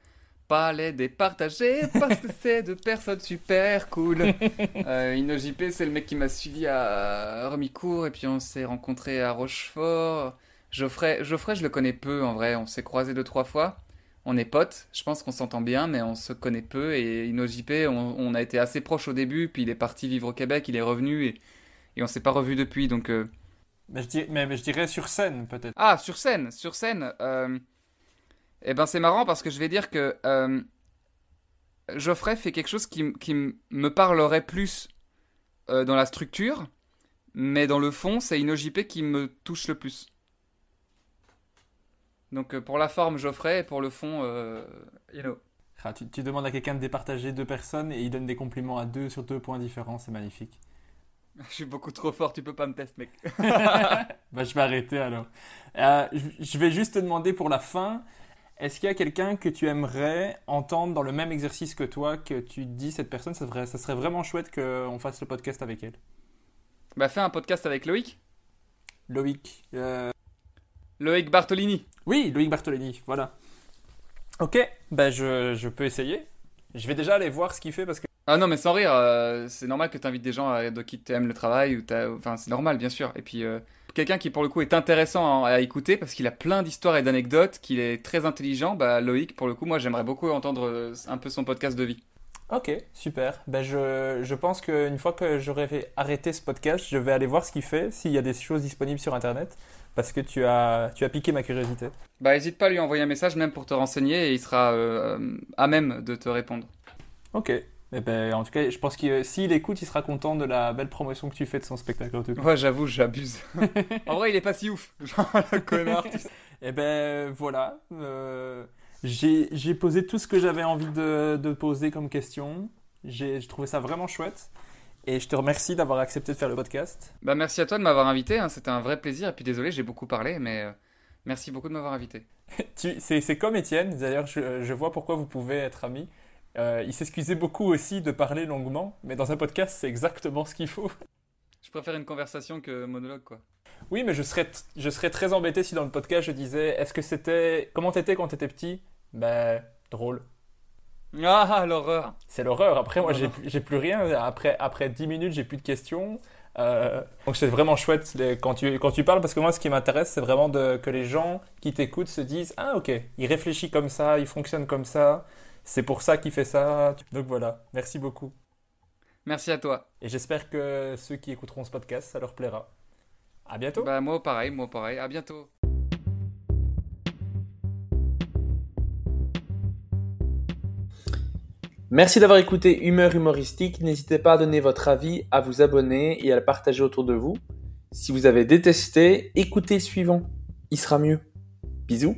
Speaker 2: pas les départager parce que c'est deux personnes super cool. Euh, InnoJP, c'est le mec qui m'a suivi à Remicourt et puis on s'est rencontrés à Rochefort. Geoffrey, Geoffrey, je le connais peu en vrai, on s'est croisés deux trois fois. on est potes, je pense qu'on s'entend bien, mais on se connaît peu. Et InnoJP, on, on a été assez proches au début, puis il est parti vivre au Québec, il est revenu et, et on s'est pas revu depuis. Donc, euh,
Speaker 1: Mais je, dirais, mais, mais je dirais sur scène, peut-être.
Speaker 2: Ah, sur scène, sur scène. Euh... Eh ben, c'est marrant parce que je vais dire que euh, Geoffrey fait quelque chose qui, me parlerait plus euh, dans la structure, mais dans le fond, c'est InnoJP qui me touche le plus. Donc, euh, pour la forme, Geoffrey, et pour le fond, euh, Inno.
Speaker 1: Ah, tu, tu demandes à quelqu'un de départager deux personnes et il donne des compliments à deux sur deux points différents, c'est magnifique.
Speaker 2: Je suis beaucoup trop fort, tu peux pas me tester, mec.
Speaker 1: Bah, je vais arrêter alors. Euh, je, vais juste te demander pour la fin, est-ce qu'il y a quelqu'un que tu aimerais entendre dans le même exercice que toi, que tu te dis cette personne, ça, serait- ça serait vraiment chouette qu'on fasse le podcast avec elle?
Speaker 2: Bah, fais un podcast avec Loïc.
Speaker 1: Loïc. euh,
Speaker 2: Loïc Bartolini.
Speaker 1: Oui, Loïc Bartolini, voilà. Ok, bah je, je peux essayer. Je vais déjà aller voir ce qu'il fait parce que
Speaker 2: Ah non, mais sans rire, euh, c'est normal que tu invites des gens à- de qui tu aimes le travail. Ou t'as- enfin, c'est normal, bien sûr. Et puis, euh, quelqu'un qui, pour le coup, est intéressant à, à écouter parce qu'il a plein d'histoires et d'anecdotes, qu'il est très intelligent, bah, Loïc, pour le coup, moi, j'aimerais beaucoup entendre euh, un peu son podcast de vie.
Speaker 1: Ok, super. Ben je, je pense qu'une fois que j'aurai fait arrêter ce podcast, je vais aller voir ce qu'il fait, s'il y a des choses disponibles sur Internet, parce que tu as, tu as piqué ma curiosité.
Speaker 2: Bah, n'hésite pas à lui envoyer un message, même pour te renseigner, et il sera euh, à même de te répondre.
Speaker 1: Ok. Eh ben, en tout cas, je pense que s'il écoute, il sera content de la belle promotion que tu fais de son spectacle. En tout cas.
Speaker 2: Ouais, j'avoue, j'abuse. en vrai, il est pas si ouf. Genre, le connard. tu sais.
Speaker 1: Eh ben voilà. Euh, j'ai posé tout ce que j'avais envie de, de poser comme question. J'ai trouvé ça vraiment chouette. Et je te remercie d'avoir accepté de faire le podcast.
Speaker 2: Bah, merci à toi de m'avoir invité, hein, c'était un vrai plaisir. Et puis, désolé, j'ai beaucoup parlé, mais euh, merci beaucoup de m'avoir invité.
Speaker 1: C'est comme Étienne, d'ailleurs, je, je vois pourquoi vous pouvez être amis. Euh, il s'excusait beaucoup aussi de parler longuement, mais dans un podcast, c'est exactement ce qu'il faut.
Speaker 2: Je préfère une conversation que monologue, quoi.
Speaker 1: Oui, mais je serais, je serais très embêté si dans le podcast je disais Est-ce que c'était. Comment t'étais quand t'étais petit? Ben, drôle.
Speaker 2: Ah, l'horreur.
Speaker 1: C'est l'horreur. Après, moi, j'ai plus- j'ai plus rien. Après, après 10 minutes, j'ai plus de questions. Euh, donc, c'est vraiment chouette les- quand tu, quand tu parles, parce que moi, ce qui m'intéresse, c'est vraiment de, que les gens qui t'écoutent se disent Ah, ok, il réfléchit comme ça, il fonctionne comme ça, c'est pour ça qu'il fait ça. Donc, voilà. Merci beaucoup.
Speaker 2: Merci à toi.
Speaker 1: Et j'espère que ceux qui écouteront ce podcast, ça leur plaira. À bientôt.
Speaker 2: Bah, moi, pareil, moi, pareil. À bientôt.
Speaker 4: Merci d'avoir écouté Humeur humoristique. N'hésitez pas à donner votre avis, à vous abonner et à le partager autour de vous. Si vous avez détesté, écoutez le suivant. Il sera mieux. Bisous.